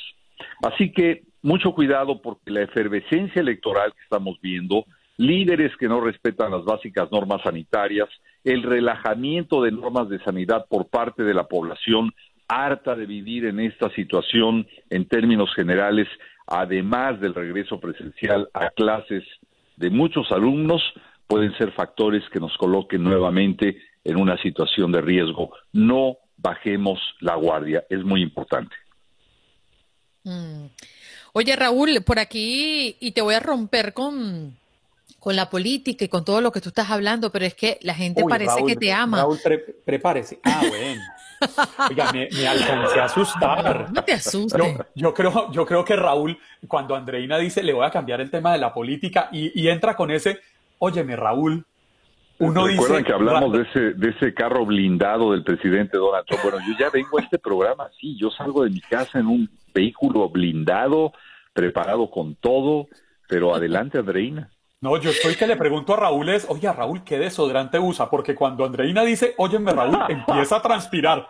Speaker 12: Así que mucho cuidado porque la efervescencia electoral que estamos viendo líderes que no respetan las básicas normas sanitarias, el relajamiento de normas de sanidad por parte de la población harta de vivir en esta situación en términos generales, además del regreso presencial a clases de muchos alumnos, pueden ser factores que nos coloquen nuevamente en una situación de riesgo. No bajemos la guardia, es muy importante.
Speaker 1: Mm. Oye, Raúl, por aquí, y te voy a romper con, con la política y con todo lo que tú estás hablando, pero es que la gente parece que te ama.
Speaker 7: Raúl, prepárese. Ah, bueno. Oiga, me, alcancé a asustar.
Speaker 1: No te asustes.
Speaker 7: Yo, creo, yo creo que Raúl, cuando Andreina dice, le voy a cambiar el tema de la política y, entra con ese, óyeme, Raúl,
Speaker 12: uno ¿Recuerdan que hablamos de ese, de ese carro blindado del presidente Donald Trump? Bueno, yo ya vengo a este programa, sí, yo salgo de mi casa en un vehículo blindado, preparado con todo, pero adelante, Andreina.
Speaker 7: No, yo estoy que le pregunto a Raúl es, oye, Raúl, ¿qué desodorante usa? Porque cuando Andreina dice, óyeme, Raúl, (laughs) empieza a transpirar.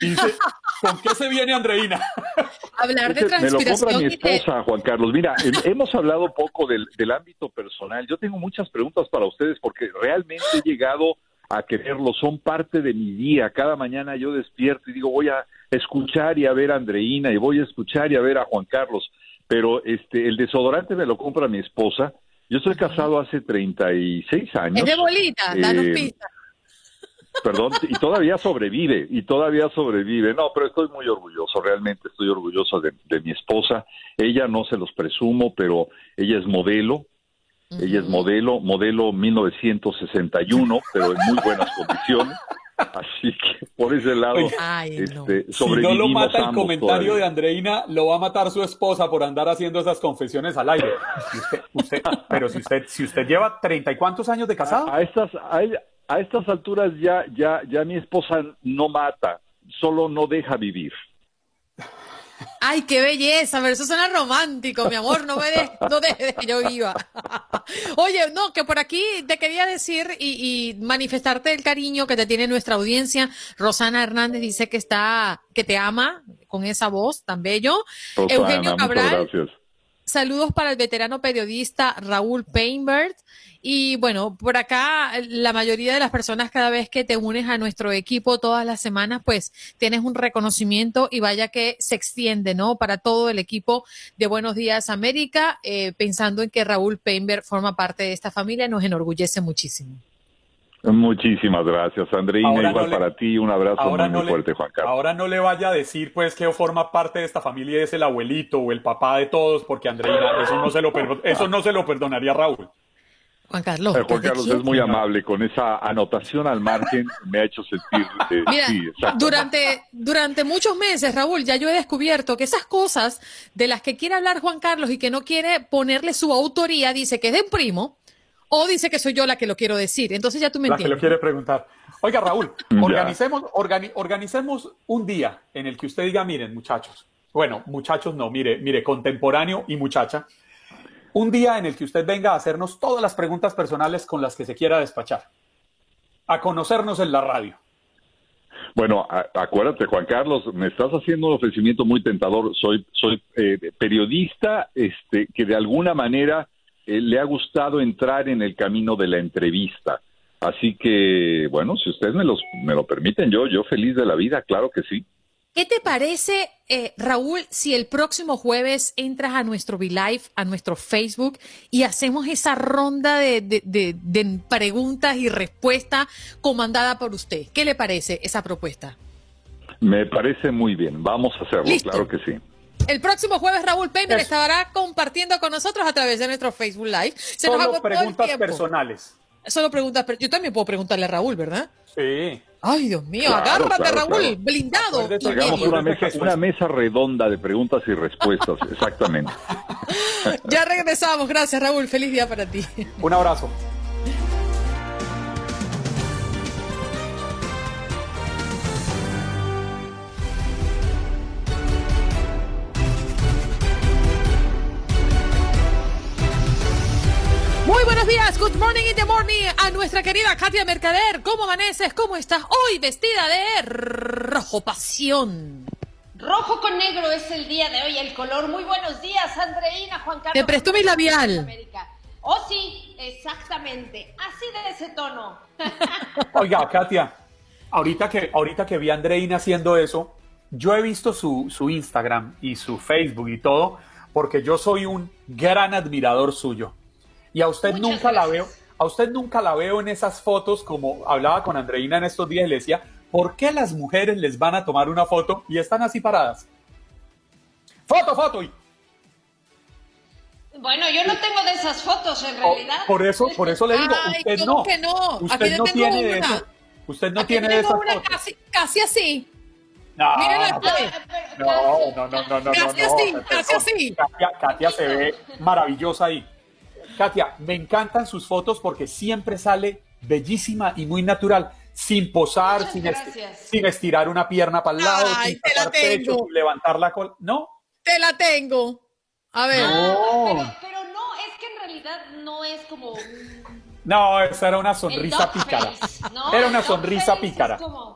Speaker 7: Y dice, ¿con qué se viene Andreina? (laughs)
Speaker 1: Hablar de transpiración. Me lo compra
Speaker 12: mi esposa, Juan Carlos. Mira, (laughs) hemos hablado poco del, del ámbito personal. Yo tengo muchas preguntas para ustedes porque realmente he llegado a quererlo. Son parte de mi día. Cada mañana yo despierto y digo, voy a escuchar y a ver a Andreina y voy a escuchar y a ver a Juan Carlos. Pero este, el desodorante me lo compra mi esposa yo estoy casado hace 36 años.
Speaker 1: Es de bolita, danos eh, pista.
Speaker 12: Perdón, y todavía sobrevive, y todavía sobrevive. No, pero estoy muy orgulloso, realmente estoy orgulloso de, mi esposa. Ella no se los presumo, pero ella es modelo. Ella es modelo, modelo 1961, pero en muy buenas condiciones. Así que por ese lado,
Speaker 1: Ay, no.
Speaker 12: este,
Speaker 7: Si no lo mata el comentario
Speaker 12: todavía.
Speaker 7: de Andreina, lo va a matar su esposa por andar haciendo esas confesiones al aire. Si usted- usted- pero si usted, si usted lleva treinta y cuántos años de casado.
Speaker 12: A estas, a, a estas alturas ya, ya, ya mi esposa no mata, solo no deja vivir.
Speaker 1: Ay, qué belleza, pero eso suena romántico, mi amor, no me dejes no dejes que yo viva. Oye, no, que por aquí te quería decir y, y manifestarte el cariño que te tiene nuestra audiencia. Rosana Hernández dice que está, que te ama con esa voz tan bello.
Speaker 12: Rosana,
Speaker 1: Eugenio
Speaker 12: muchas
Speaker 1: Cabral,
Speaker 12: gracias.
Speaker 1: Saludos para el veterano periodista Raúl Painbert. Y bueno, por acá la mayoría de las personas cada vez que te unes a nuestro equipo todas las semanas, pues tienes un reconocimiento y vaya que se extiende, ¿no? Para todo el equipo de Buenos Días América, eh, pensando en que Raúl Painbert forma parte de esta familia, nos enorgullece muchísimo.
Speaker 12: Muchísimas gracias, Andreina.
Speaker 7: Ahora
Speaker 12: Igual
Speaker 7: no le-
Speaker 12: para ti, un abrazo
Speaker 7: ahora
Speaker 12: muy,
Speaker 7: no
Speaker 12: muy
Speaker 7: le-
Speaker 12: fuerte, Juan Carlos.
Speaker 7: Ahora no le vaya a decir pues que forma parte de esta familia y es el abuelito o el papá de todos, porque Andreina, eso no se lo, eso no se lo perdonaría Raúl.
Speaker 1: Juan Carlos.
Speaker 12: Eh, Juan
Speaker 1: ¿desde
Speaker 12: Carlos es muy amable con esa anotación al margen, me ha hecho sentir. eh, (laughs)
Speaker 1: Mira,
Speaker 12: sí,
Speaker 1: durante, durante muchos meses, Raúl, ya yo he descubierto que esas cosas de las que quiere hablar Juan Carlos y que no quiere ponerle su autoría, dice que es de un primo o dice que soy yo la que lo quiero decir. Entonces ya tú me
Speaker 7: La que lo
Speaker 1: entiendes.
Speaker 7: quiere preguntar. Oiga, Raúl, (laughs) organicemos, organi- organicemos un día en el que usted diga, miren, muchachos, bueno, muchachos no, mire, mire, contemporáneo y muchacha, un día en el que usted venga a hacernos todas las preguntas personales con las que se quiera despachar, a conocernos en la radio.
Speaker 12: Bueno, a- acuérdate, Juan Carlos, me estás haciendo un ofrecimiento muy tentador. Soy, soy eh, periodista este, que de alguna manera eh, le ha gustado entrar en el camino de la entrevista. Así que, bueno, si ustedes me, los, me lo permiten, yo, yo feliz de la vida, claro que sí.
Speaker 1: ¿Qué te parece, eh, Raúl, si el próximo jueves entras a nuestro V-Live, a nuestro Facebook, y hacemos esa ronda de, de- de- de preguntas y respuestas comandada por usted? ¿Qué le parece esa propuesta?
Speaker 12: Me parece muy bien. Vamos a hacerlo,
Speaker 1: Listo.
Speaker 12: claro que sí.
Speaker 1: El próximo jueves Raúl Paymer estará compartiendo con nosotros a través de nuestro Facebook Live. Se
Speaker 7: Solo preguntas personales.
Speaker 1: Solo preguntas, per- yo también puedo preguntarle a Raúl, ¿verdad?
Speaker 7: Sí.
Speaker 1: Ay, Dios mío,
Speaker 12: Claro,
Speaker 1: agárrate,
Speaker 12: claro,
Speaker 1: Raúl,
Speaker 12: claro.
Speaker 1: blindado. y
Speaker 12: Hagamos
Speaker 1: medio.
Speaker 12: una mesa, una mesa redonda de preguntas y respuestas, (laughs) exactamente.
Speaker 1: Ya regresamos, gracias Raúl, feliz día para ti.
Speaker 7: Un abrazo.
Speaker 1: Muy buenos días, good morning in the morning a nuestra querida Katia Mercader. ¿Cómo amaneces? ¿Cómo estás hoy vestida de rojo pasión?
Speaker 13: Rojo con negro es el día de hoy, el color. Muy buenos días, Andreina, Juan Carlos.
Speaker 1: Te presto mi labial.
Speaker 13: Oh, sí, exactamente. Así de ese tono. (laughs)
Speaker 7: Oiga, Katia, ahorita que, ahorita que vi a Andreina haciendo eso, yo he visto su, su Instagram y su Facebook y todo, porque yo soy un gran admirador suyo. Y a usted nunca la veo, a usted nunca la veo en esas fotos, como hablaba con Andreina en estos días y le decía, ¿por qué las mujeres les van a tomar una foto y están así paradas? Foto, foto. Y
Speaker 13: Bueno, yo no tengo de esas fotos en realidad.
Speaker 7: por eso, por eso le digo, (laughs)
Speaker 1: Ay,
Speaker 7: usted
Speaker 1: ¿cómo
Speaker 7: no.
Speaker 1: que no? Aquí
Speaker 7: Usted
Speaker 1: yo
Speaker 7: no tiene de eso. Usted no
Speaker 1: Aquí
Speaker 7: tiene de esas
Speaker 1: una
Speaker 7: fotos.
Speaker 1: casi, casi así.
Speaker 7: No,
Speaker 1: Mírenla
Speaker 7: no,
Speaker 1: pues.
Speaker 7: no, no, no, no, no,
Speaker 1: Casi así, casi así.
Speaker 7: Katia, Katia se ve maravillosa ahí. Katia, me encantan sus fotos porque siempre sale bellísima y muy natural, sin posar,
Speaker 13: Muchas
Speaker 7: sin,
Speaker 13: gracias.
Speaker 7: sin estirar una pierna para el lado,
Speaker 1: Ay,
Speaker 7: sin
Speaker 1: te la
Speaker 7: sacar pecho,
Speaker 1: tengo.
Speaker 7: sin levantar la cola. No,
Speaker 1: Te la tengo. A ver.
Speaker 7: no,
Speaker 13: Pero no, es que en realidad no es como
Speaker 7: no, esa era una sonrisa pícara. Era una sonrisa pícara.
Speaker 13: como-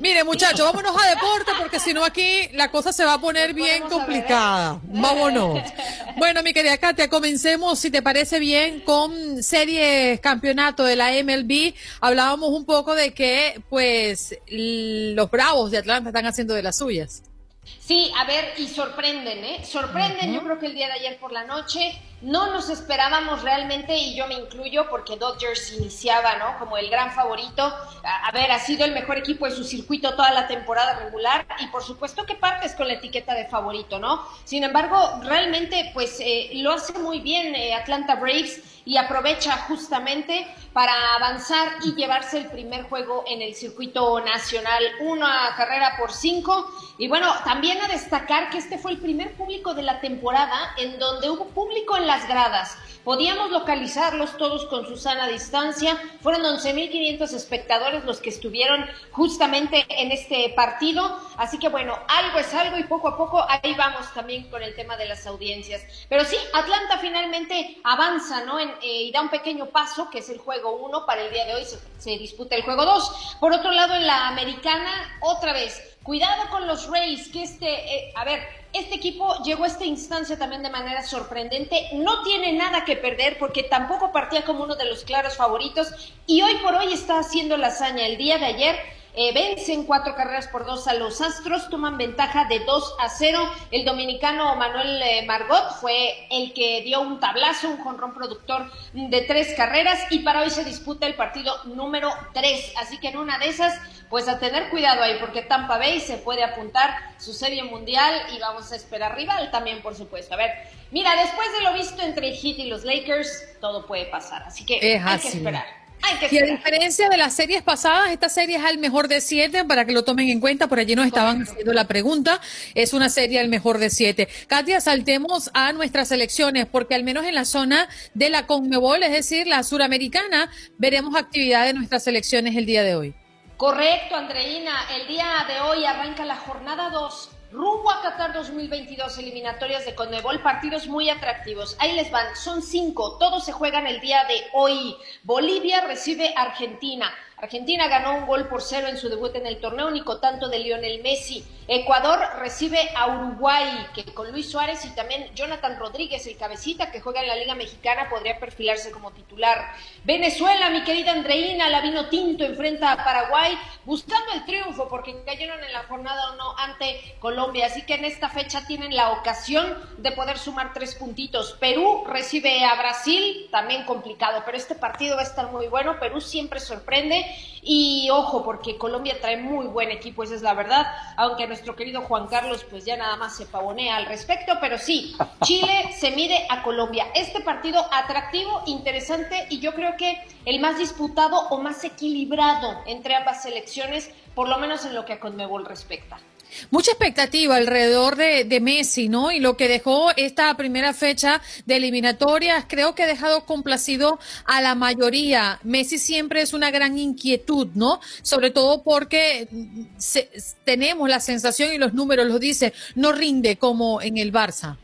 Speaker 1: Mire, muchachos, vámonos a deporte porque si no aquí la cosa se va a poner bien complicada. Vámonos. Bueno, mi querida Katia, comencemos, si te parece bien, con series campeonato de la MLB. Hablábamos un poco de que, pues, los Bravos de Atlanta están haciendo de las suyas.
Speaker 13: Sí, a ver, y sorprenden, ¿eh? Sorprenden, yo creo que el día de ayer por la noche no nos esperábamos realmente, y yo me incluyo porque Dodgers iniciaba, ¿no? Como el gran favorito. A, ver, ha sido el mejor equipo de su circuito toda la temporada regular y por supuesto que partes con la etiqueta de favorito, ¿no? Sin embargo, realmente, pues eh, lo hace muy bien eh, Atlanta Braves y aprovecha justamente para avanzar y llevarse el primer juego en el circuito nacional, una carrera por cinco. Y bueno, también a destacar que este fue el primer público de la temporada en donde hubo público en las gradas. Podíamos localizarlos todos con su sana distancia. Fueron 11.500 espectadores los que estuvieron justamente en este partido. Así que bueno, algo es algo y poco a poco ahí vamos también con el tema de las audiencias. Pero sí, Atlanta finalmente avanza, ¿no? En, eh, y da un pequeño paso, que es el juego 1 para el día de hoy. Se, disputa el juego 2. Por otro lado, en la americana, otra vez, cuidado con los Rays, que este, eh, a ver, este equipo llegó a esta instancia también de manera sorprendente. No tiene nada que perder porque tampoco partía como uno de los claros favoritos y hoy por hoy está haciendo la hazaña. El día de ayer eh, vencen cuatro carreras por dos a los Astros, toman ventaja de 2 a 0. El dominicano Manuel eh, Margot fue el que dio un tablazo, un jonrón productor de tres carreras y para hoy se disputa el partido número 3. Así que en una de esas, pues a tener cuidado ahí porque Tampa Bay se puede apuntar su serie mundial y vamos a esperar rival también, por supuesto. A ver, mira, después de lo visto entre el Heat y los Lakers, todo puede pasar. Así que hay que esperar
Speaker 1: y a diferencia de las series pasadas, esta serie es al mejor de siete, para que lo tomen en cuenta, por allí nos estaban haciendo la pregunta, es una serie al mejor de siete. Katia, saltemos a nuestras elecciones, porque al menos en la zona de la Conmebol, es decir, la suramericana, veremos actividad de nuestras selecciones el día de hoy.
Speaker 13: Correcto, Andreina. El día de hoy arranca la jornada 2 Rumbo a Qatar 2022, eliminatorias de Conmebol, partidos muy atractivos. Ahí les van, son cinco, todos se juegan el día de hoy. Bolivia recibe Argentina. Argentina ganó un gol por cero en su debut en el torneo, único tanto de Lionel Messi. Ecuador recibe a Uruguay, que con Luis Suárez y también Jonathan Rodríguez, el cabecita que juega en la Liga Mexicana, podría perfilarse como titular. Venezuela, mi querida Andreina, la vino tinto, enfrenta a Paraguay, buscando el triunfo, porque cayeron en la jornada no ante Colombia. Así que en esta fecha tienen la ocasión de poder sumar tres puntitos. Perú recibe a Brasil, también complicado, pero este partido va a estar muy bueno. Perú siempre sorprende y ojo, porque Colombia trae muy buen equipo, esa es la verdad, aunque nuestro querido Juan Carlos pues ya nada más se pavonea al respecto, pero sí, Chile se mide a Colombia. Este partido atractivo, interesante y yo creo que el más disputado o más equilibrado entre ambas selecciones, por lo menos en lo que a Conmebol respecta.
Speaker 1: Mucha expectativa alrededor de, Messi, ¿no? Y lo que dejó esta primera fecha de eliminatorias, creo que ha dejado complacido a la mayoría. Messi siempre es una gran inquietud, ¿no? Sobre todo porque tenemos la sensación y los números lo dicen, no rinde como en el Barça.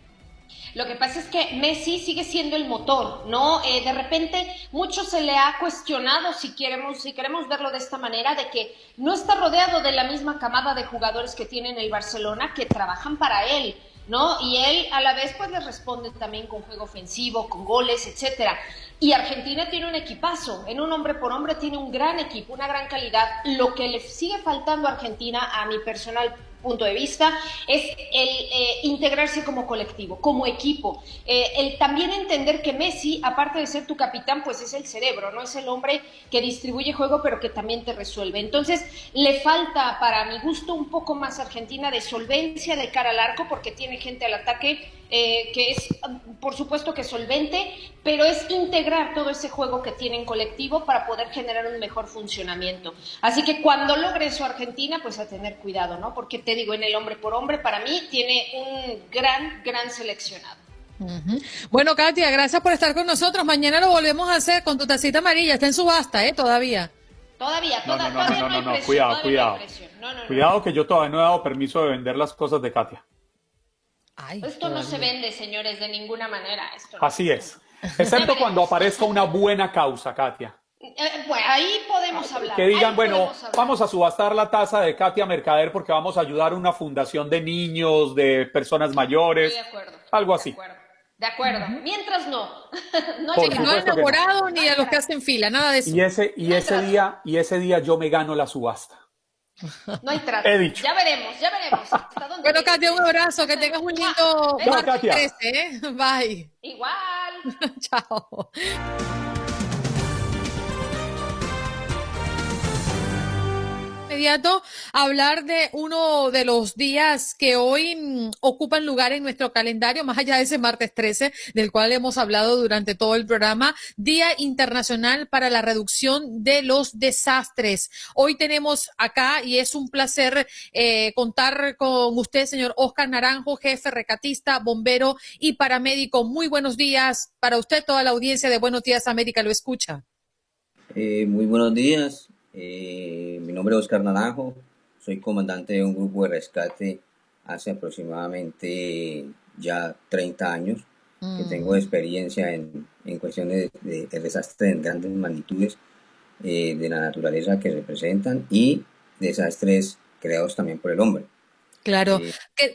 Speaker 13: Lo que pasa es que Messi sigue siendo el motor, ¿no? Eh, de repente mucho se le ha cuestionado, si queremos, si queremos verlo de esta manera, de que no está rodeado de la misma camada de jugadores que tiene en el Barcelona que trabajan para él. ¿no? Y él a la vez pues le responde también con juego ofensivo, con goles, etcétera. Y Argentina tiene un equipazo, en un hombre por hombre tiene un gran equipo, una gran calidad. Lo que le sigue faltando a Argentina, a mi personal punto de vista, es el eh, integrarse como colectivo, como equipo. Eh, el también entender que Messi, aparte de ser tu capitán, pues es el cerebro, no es el hombre que distribuye juego, pero que también te resuelve. Entonces, le falta, para mi gusto, un poco más Argentina de solvencia de cara al arco, porque tiene gente al ataque eh, que es, por supuesto, que solvente, pero es integrar todo ese juego que tiene en colectivo para poder generar un mejor funcionamiento. Así que cuando logre eso Argentina, pues a tener cuidado, ¿no? Porque te digo, en el hombre por hombre, para mí tiene un gran, gran seleccionado.
Speaker 1: Bueno, Katia, gracias por estar con nosotros. Mañana lo volvemos a hacer con tu tacita amarilla. Está en subasta, ¿eh? Todavía.
Speaker 13: Todavía,
Speaker 7: no, no, no, no, no, no, cuidado, cuidado. Cuidado que yo todavía no he dado permiso de vender las cosas de Katia.
Speaker 13: Esto no se vende, señores, de ninguna manera.
Speaker 7: Así es. Excepto cuando aparezca una buena causa, Katia.
Speaker 13: Eh, bueno, ahí podemos hablar.
Speaker 7: Que digan, bueno, vamos a subastar la taza de Katia Mercader porque vamos a ayudar a una fundación de niños, de personas mayores.
Speaker 13: de acuerdo.
Speaker 7: Algo así.
Speaker 13: De acuerdo. Mientras no. (laughs)
Speaker 1: no, no enamorado ni a los que hacen fila, nada de eso.
Speaker 7: Y ese, y ese día, y ese día yo me gano la subasta.
Speaker 13: No hay trato.
Speaker 7: He dicho.
Speaker 13: Ya veremos, ya veremos.
Speaker 1: bueno, Katia, un abrazo, que tengas un lindo
Speaker 7: Chao, Katia.
Speaker 1: ¿eh? Bye.
Speaker 13: Igual. (laughs)
Speaker 1: Chao. Inmediato hablar de uno de los días que hoy mm, ocupan lugar en nuestro calendario, más allá de ese martes 13, del cual hemos hablado durante todo el programa, Día Internacional para la Reducción de los Desastres. Hoy tenemos acá, y es un placer eh, contar con usted, señor Oscar Naranjo, jefe recatista, bombero y paramédico. Muy buenos días para usted, toda la audiencia de Buenos Días América lo escucha.
Speaker 14: Eh, muy buenos días, eh, mi nombre es Oscar Naranjo, soy comandante de un grupo de rescate hace aproximadamente ya 30 años, que mm. tengo experiencia en, en cuestiones de, de, desastres en grandes magnitudes eh, de la naturaleza que representan y desastres creados también por el hombre.
Speaker 1: Claro.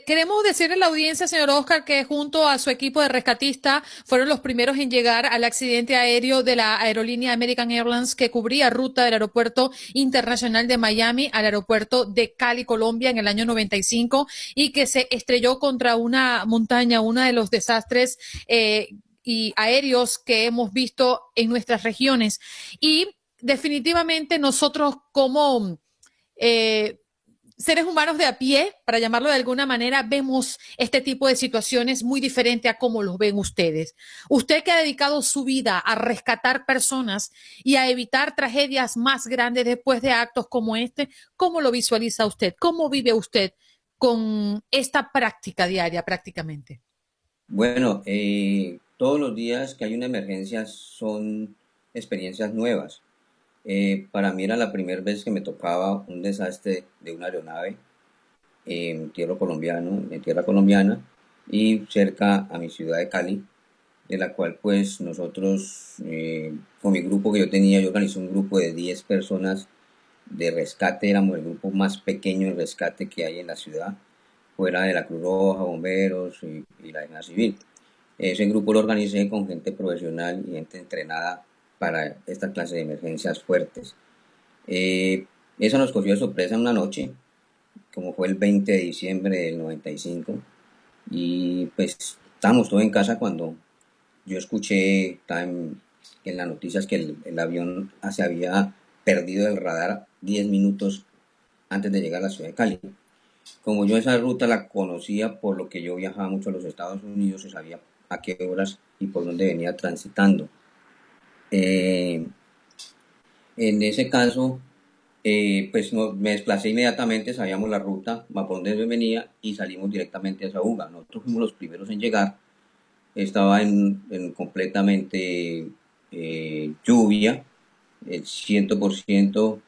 Speaker 1: Queremos decirle a la audiencia, señor Oscar, que junto a su equipo de rescatistas fueron los primeros en llegar al accidente aéreo de la aerolínea American Airlines que cubría ruta del aeropuerto internacional de Miami al aeropuerto de Cali, Colombia, en el año 95 y que se estrelló contra una montaña, uno de los desastres eh, y aéreos que hemos visto en nuestras regiones. Y definitivamente nosotros como eh, seres humanos de a pie, para llamarlo de alguna manera, vemos este tipo de situaciones muy diferente a cómo los ven ustedes. Usted que ha dedicado su vida a rescatar personas y a evitar tragedias más grandes después de actos como este, ¿cómo lo visualiza usted? ¿Cómo vive usted con esta práctica diaria prácticamente?
Speaker 14: Bueno, eh, todos los días que hay una emergencia son experiencias nuevas eh, para mí era la primera vez que me tocaba un desastre de una aeronave en tierra colombiano, en tierra colombiana y cerca a mi ciudad de Cali, de la cual pues nosotros eh, con mi grupo que yo tenía, yo organizé un grupo de 10 personas de rescate, éramos el grupo más pequeño de rescate que hay en la ciudad, fuera de la Cruz Roja, bomberos y, la Defensa Civil. Ese grupo lo organicé con gente profesional y gente entrenada para esta clase de emergencias fuertes. Eh, eso nos cogió de sorpresa una noche, como fue el 20 de diciembre del 95, y pues estábamos todos en casa cuando yo escuché en, en las noticias que el, avión se había perdido el radar 10 minutos antes de llegar a la ciudad de Cali. Como yo esa ruta la conocía por lo que yo viajaba mucho a los Estados Unidos y sabía a qué horas y por dónde venía transitando. Eh, en ese caso, eh, pues me desplacé inmediatamente, sabíamos la ruta, por donde venía y salimos directamente a Saúga. Nosotros fuimos los primeros en llegar. Estaba en, completamente eh, lluvia, el 100%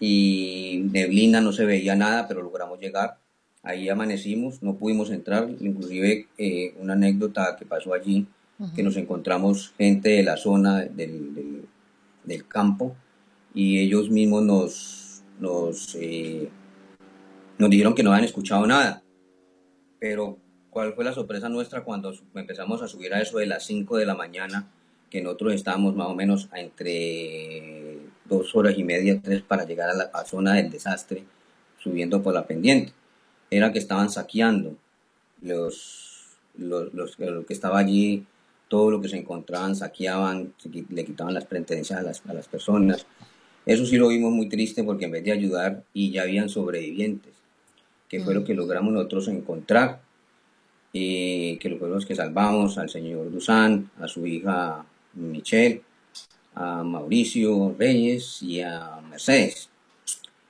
Speaker 14: y neblina, no se veía nada, pero logramos llegar. Ahí amanecimos, no pudimos entrar, inclusive una anécdota que pasó allí que nos encontramos gente de la zona del, del, campo y ellos mismos nos, nos, eh, nos dijeron que no habían escuchado nada. Pero, ¿cuál fue la sorpresa nuestra cuando empezamos a subir a eso de las 5 de la mañana? Que nosotros estábamos más o menos entre dos horas y media, tres para llegar a la zona del desastre, subiendo por la pendiente. Era que estaban saqueando los, los, los, lo que estaba allí todo lo que se encontraban, saqueaban, le quitaban las pertenencias a las, a las personas. Eso sí lo vimos muy triste porque en vez de ayudar y ya habían sobrevivientes, que fue lo que logramos nosotros encontrar, y que fueron los que salvamos al señor Dusan, a su hija Michelle, a Mauricio Reyes y a Mercedes.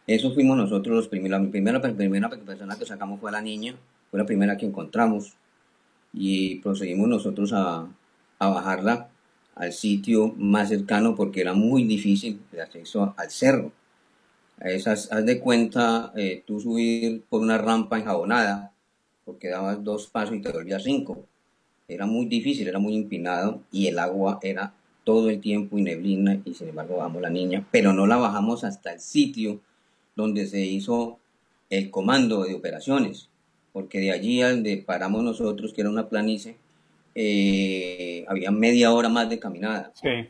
Speaker 14: Eso fuimos nosotros los primeros. La primera, primera persona que sacamos fue la niña, fue la primera que encontramos y procedimos nosotros a, a bajarla al sitio más cercano porque era muy difícil el acceso al cerro. Esas, haz de cuenta eh, tú subir por una rampa enjabonada, porque dabas dos pasos y te volvías cinco. Era muy difícil, era muy empinado y el agua era todo el tiempo y neblina y sin embargo bajamos la niña, pero no la bajamos hasta el sitio donde se hizo el comando de operaciones, porque de allí al de paramos nosotros, que era una planicie, eh, había media hora más de caminada. Sí.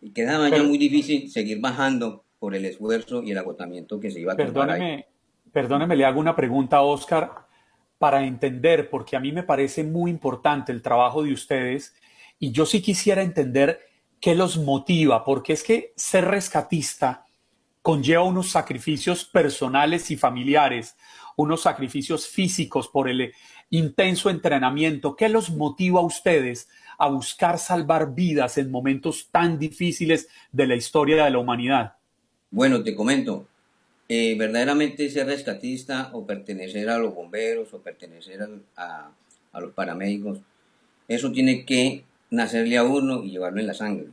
Speaker 14: Y quedaba ya muy difícil seguir bajando por el esfuerzo y el agotamiento que se iba a
Speaker 7: perdóneme, Perdóneme, le hago una pregunta, Oscar, para entender, porque a mí me parece muy importante el trabajo de ustedes y yo sí quisiera entender qué los motiva, porque es que ser rescatista conlleva unos sacrificios personales y familiares, unos sacrificios físicos por el intenso entrenamiento. ¿Qué los motiva a ustedes a buscar salvar vidas en momentos tan difíciles de la historia de la humanidad?
Speaker 14: Bueno, te comento, eh, verdaderamente ser rescatista o pertenecer a los bomberos o pertenecer a, los paramédicos, eso tiene que nacerle a uno y llevarlo en la sangre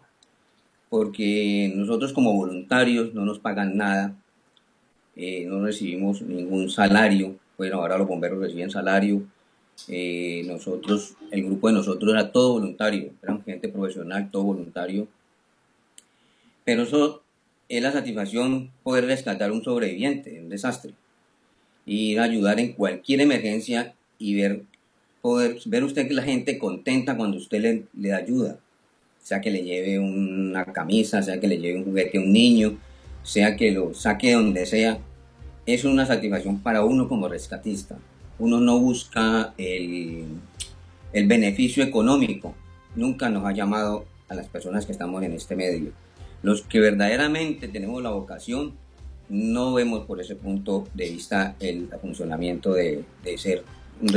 Speaker 14: porque nosotros como voluntarios no nos pagan nada, eh, no recibimos ningún salario, bueno, ahora los bomberos reciben salario, eh, nosotros, el grupo de nosotros era todo voluntario, eran gente profesional, todo voluntario, pero eso es la satisfacción poder rescatar un sobreviviente un desastre, y ayudar en cualquier emergencia y ver, poder, ver usted que la gente contenta cuando usted le, le da ayuda sea que le lleve una camisa, sea que le lleve un juguete a un niño, sea que lo saque donde sea, es una satisfacción para uno como rescatista. Uno no busca el, el beneficio económico, nunca nos ha llamado a las personas que estamos en este medio. Los que verdaderamente tenemos la vocación, no vemos por ese punto de vista el funcionamiento de, de ser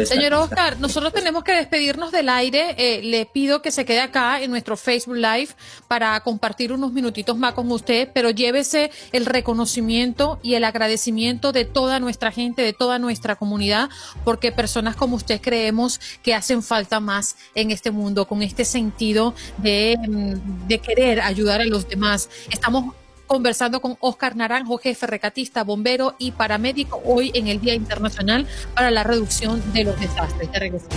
Speaker 1: Señor Oscar, nosotros tenemos que despedirnos del aire. Eh, le pido que se quede acá en nuestro Facebook Live para compartir unos minutitos más con usted, pero llévese el reconocimiento y el agradecimiento de toda nuestra gente, de toda nuestra comunidad, porque personas como usted creemos que hacen falta más en este mundo, con este sentido de, mm, de querer ayudar a los demás. Estamos conversando con Oscar Naranjo, jefe recatista, bombero y paramédico, hoy en el Día Internacional para la Reducción de los Desastres. Ya regresamos.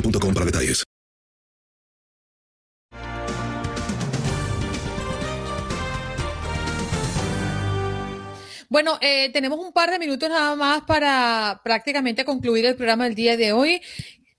Speaker 11: boostmobile para detalles.
Speaker 1: Bueno, eh, tenemos un par de minutos nada más para prácticamente concluir el programa del día de hoy.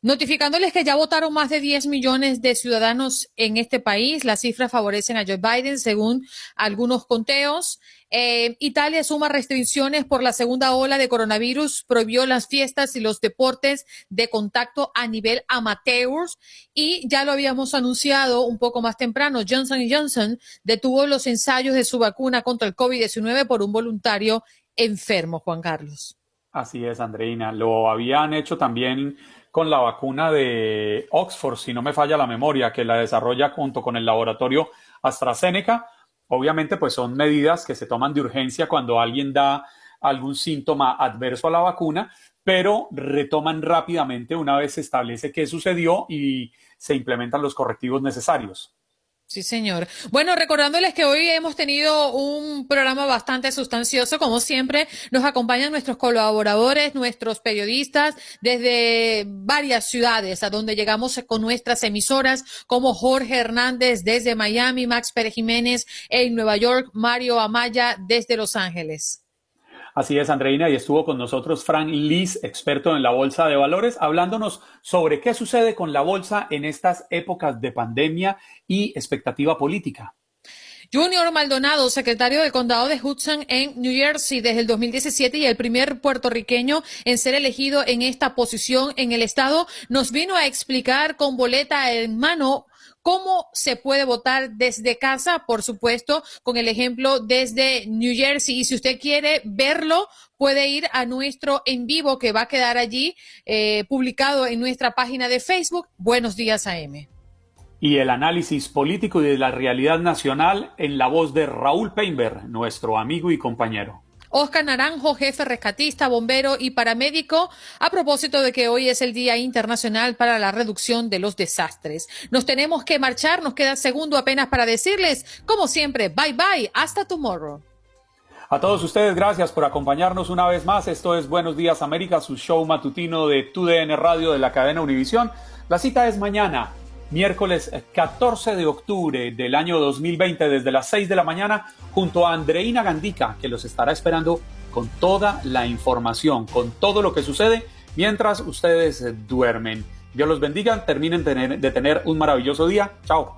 Speaker 1: Notificándoles que ya votaron más de 10 millones de ciudadanos en este país. Las cifras favorecen a Joe Biden según algunos conteos. Eh, Italia suma restricciones por la segunda ola de coronavirus, prohibió las fiestas y los deportes de contacto a nivel amateurs y ya lo habíamos anunciado un poco más temprano, Johnson Johnson detuvo los ensayos de su vacuna contra el COVID-19 por un voluntario enfermo, Juan Carlos.
Speaker 7: Así es, Andreina. Lo habían hecho también con la vacuna de Oxford, si no me falla la memoria, que la desarrolla junto con el laboratorio AstraZeneca Obviamente, pues son medidas que se toman de urgencia cuando alguien da algún síntoma adverso a la vacuna, pero retoman rápidamente una vez se establece qué sucedió y se implementan los correctivos necesarios.
Speaker 1: Sí, señor. Bueno, recordándoles que hoy hemos tenido un programa bastante sustancioso. Como siempre, nos acompañan nuestros colaboradores, nuestros periodistas desde varias ciudades a donde llegamos con nuestras emisoras, como Jorge Hernández desde Miami, Max Pérez Jiménez en Nueva York, Mario Amaya desde Los Ángeles.
Speaker 7: Así es, Andreina, y estuvo con nosotros Frank Liz, experto en la bolsa de valores, hablándonos sobre qué sucede con la bolsa en estas épocas de pandemia y expectativa política.
Speaker 1: Junior Maldonado, secretario del condado de Hudson en New Jersey desde el 2017 y el primer puertorriqueño en ser elegido en esta posición en el estado, nos vino a explicar con boleta en mano ¿Cómo se puede votar desde casa? Por supuesto, con el ejemplo desde New Jersey. Y si usted quiere verlo, puede ir a nuestro en vivo que va a quedar allí eh, publicado en nuestra página de Facebook. Buenos días, AM.
Speaker 7: Y el análisis político y de la realidad nacional en la voz de Raúl Peinberg, nuestro amigo y compañero.
Speaker 1: Oscar Naranjo, jefe rescatista, bombero y paramédico, a propósito de que hoy es el Día Internacional para la Reducción de los Desastres. Nos tenemos que marchar, nos queda segundo apenas para decirles, como siempre, bye bye, hasta tomorrow.
Speaker 7: A todos ustedes, gracias por acompañarnos una vez más. Esto es Buenos Días América, su show matutino de TUDN Radio de la cadena Univisión. La cita es mañana, miércoles 14 de octubre del año 2020, desde las 6 de la mañana, junto a Andreina Gandica, que los estará esperando con toda la información, con todo lo que sucede mientras ustedes duermen. Dios los bendiga, terminen de tener un maravilloso día. Chao.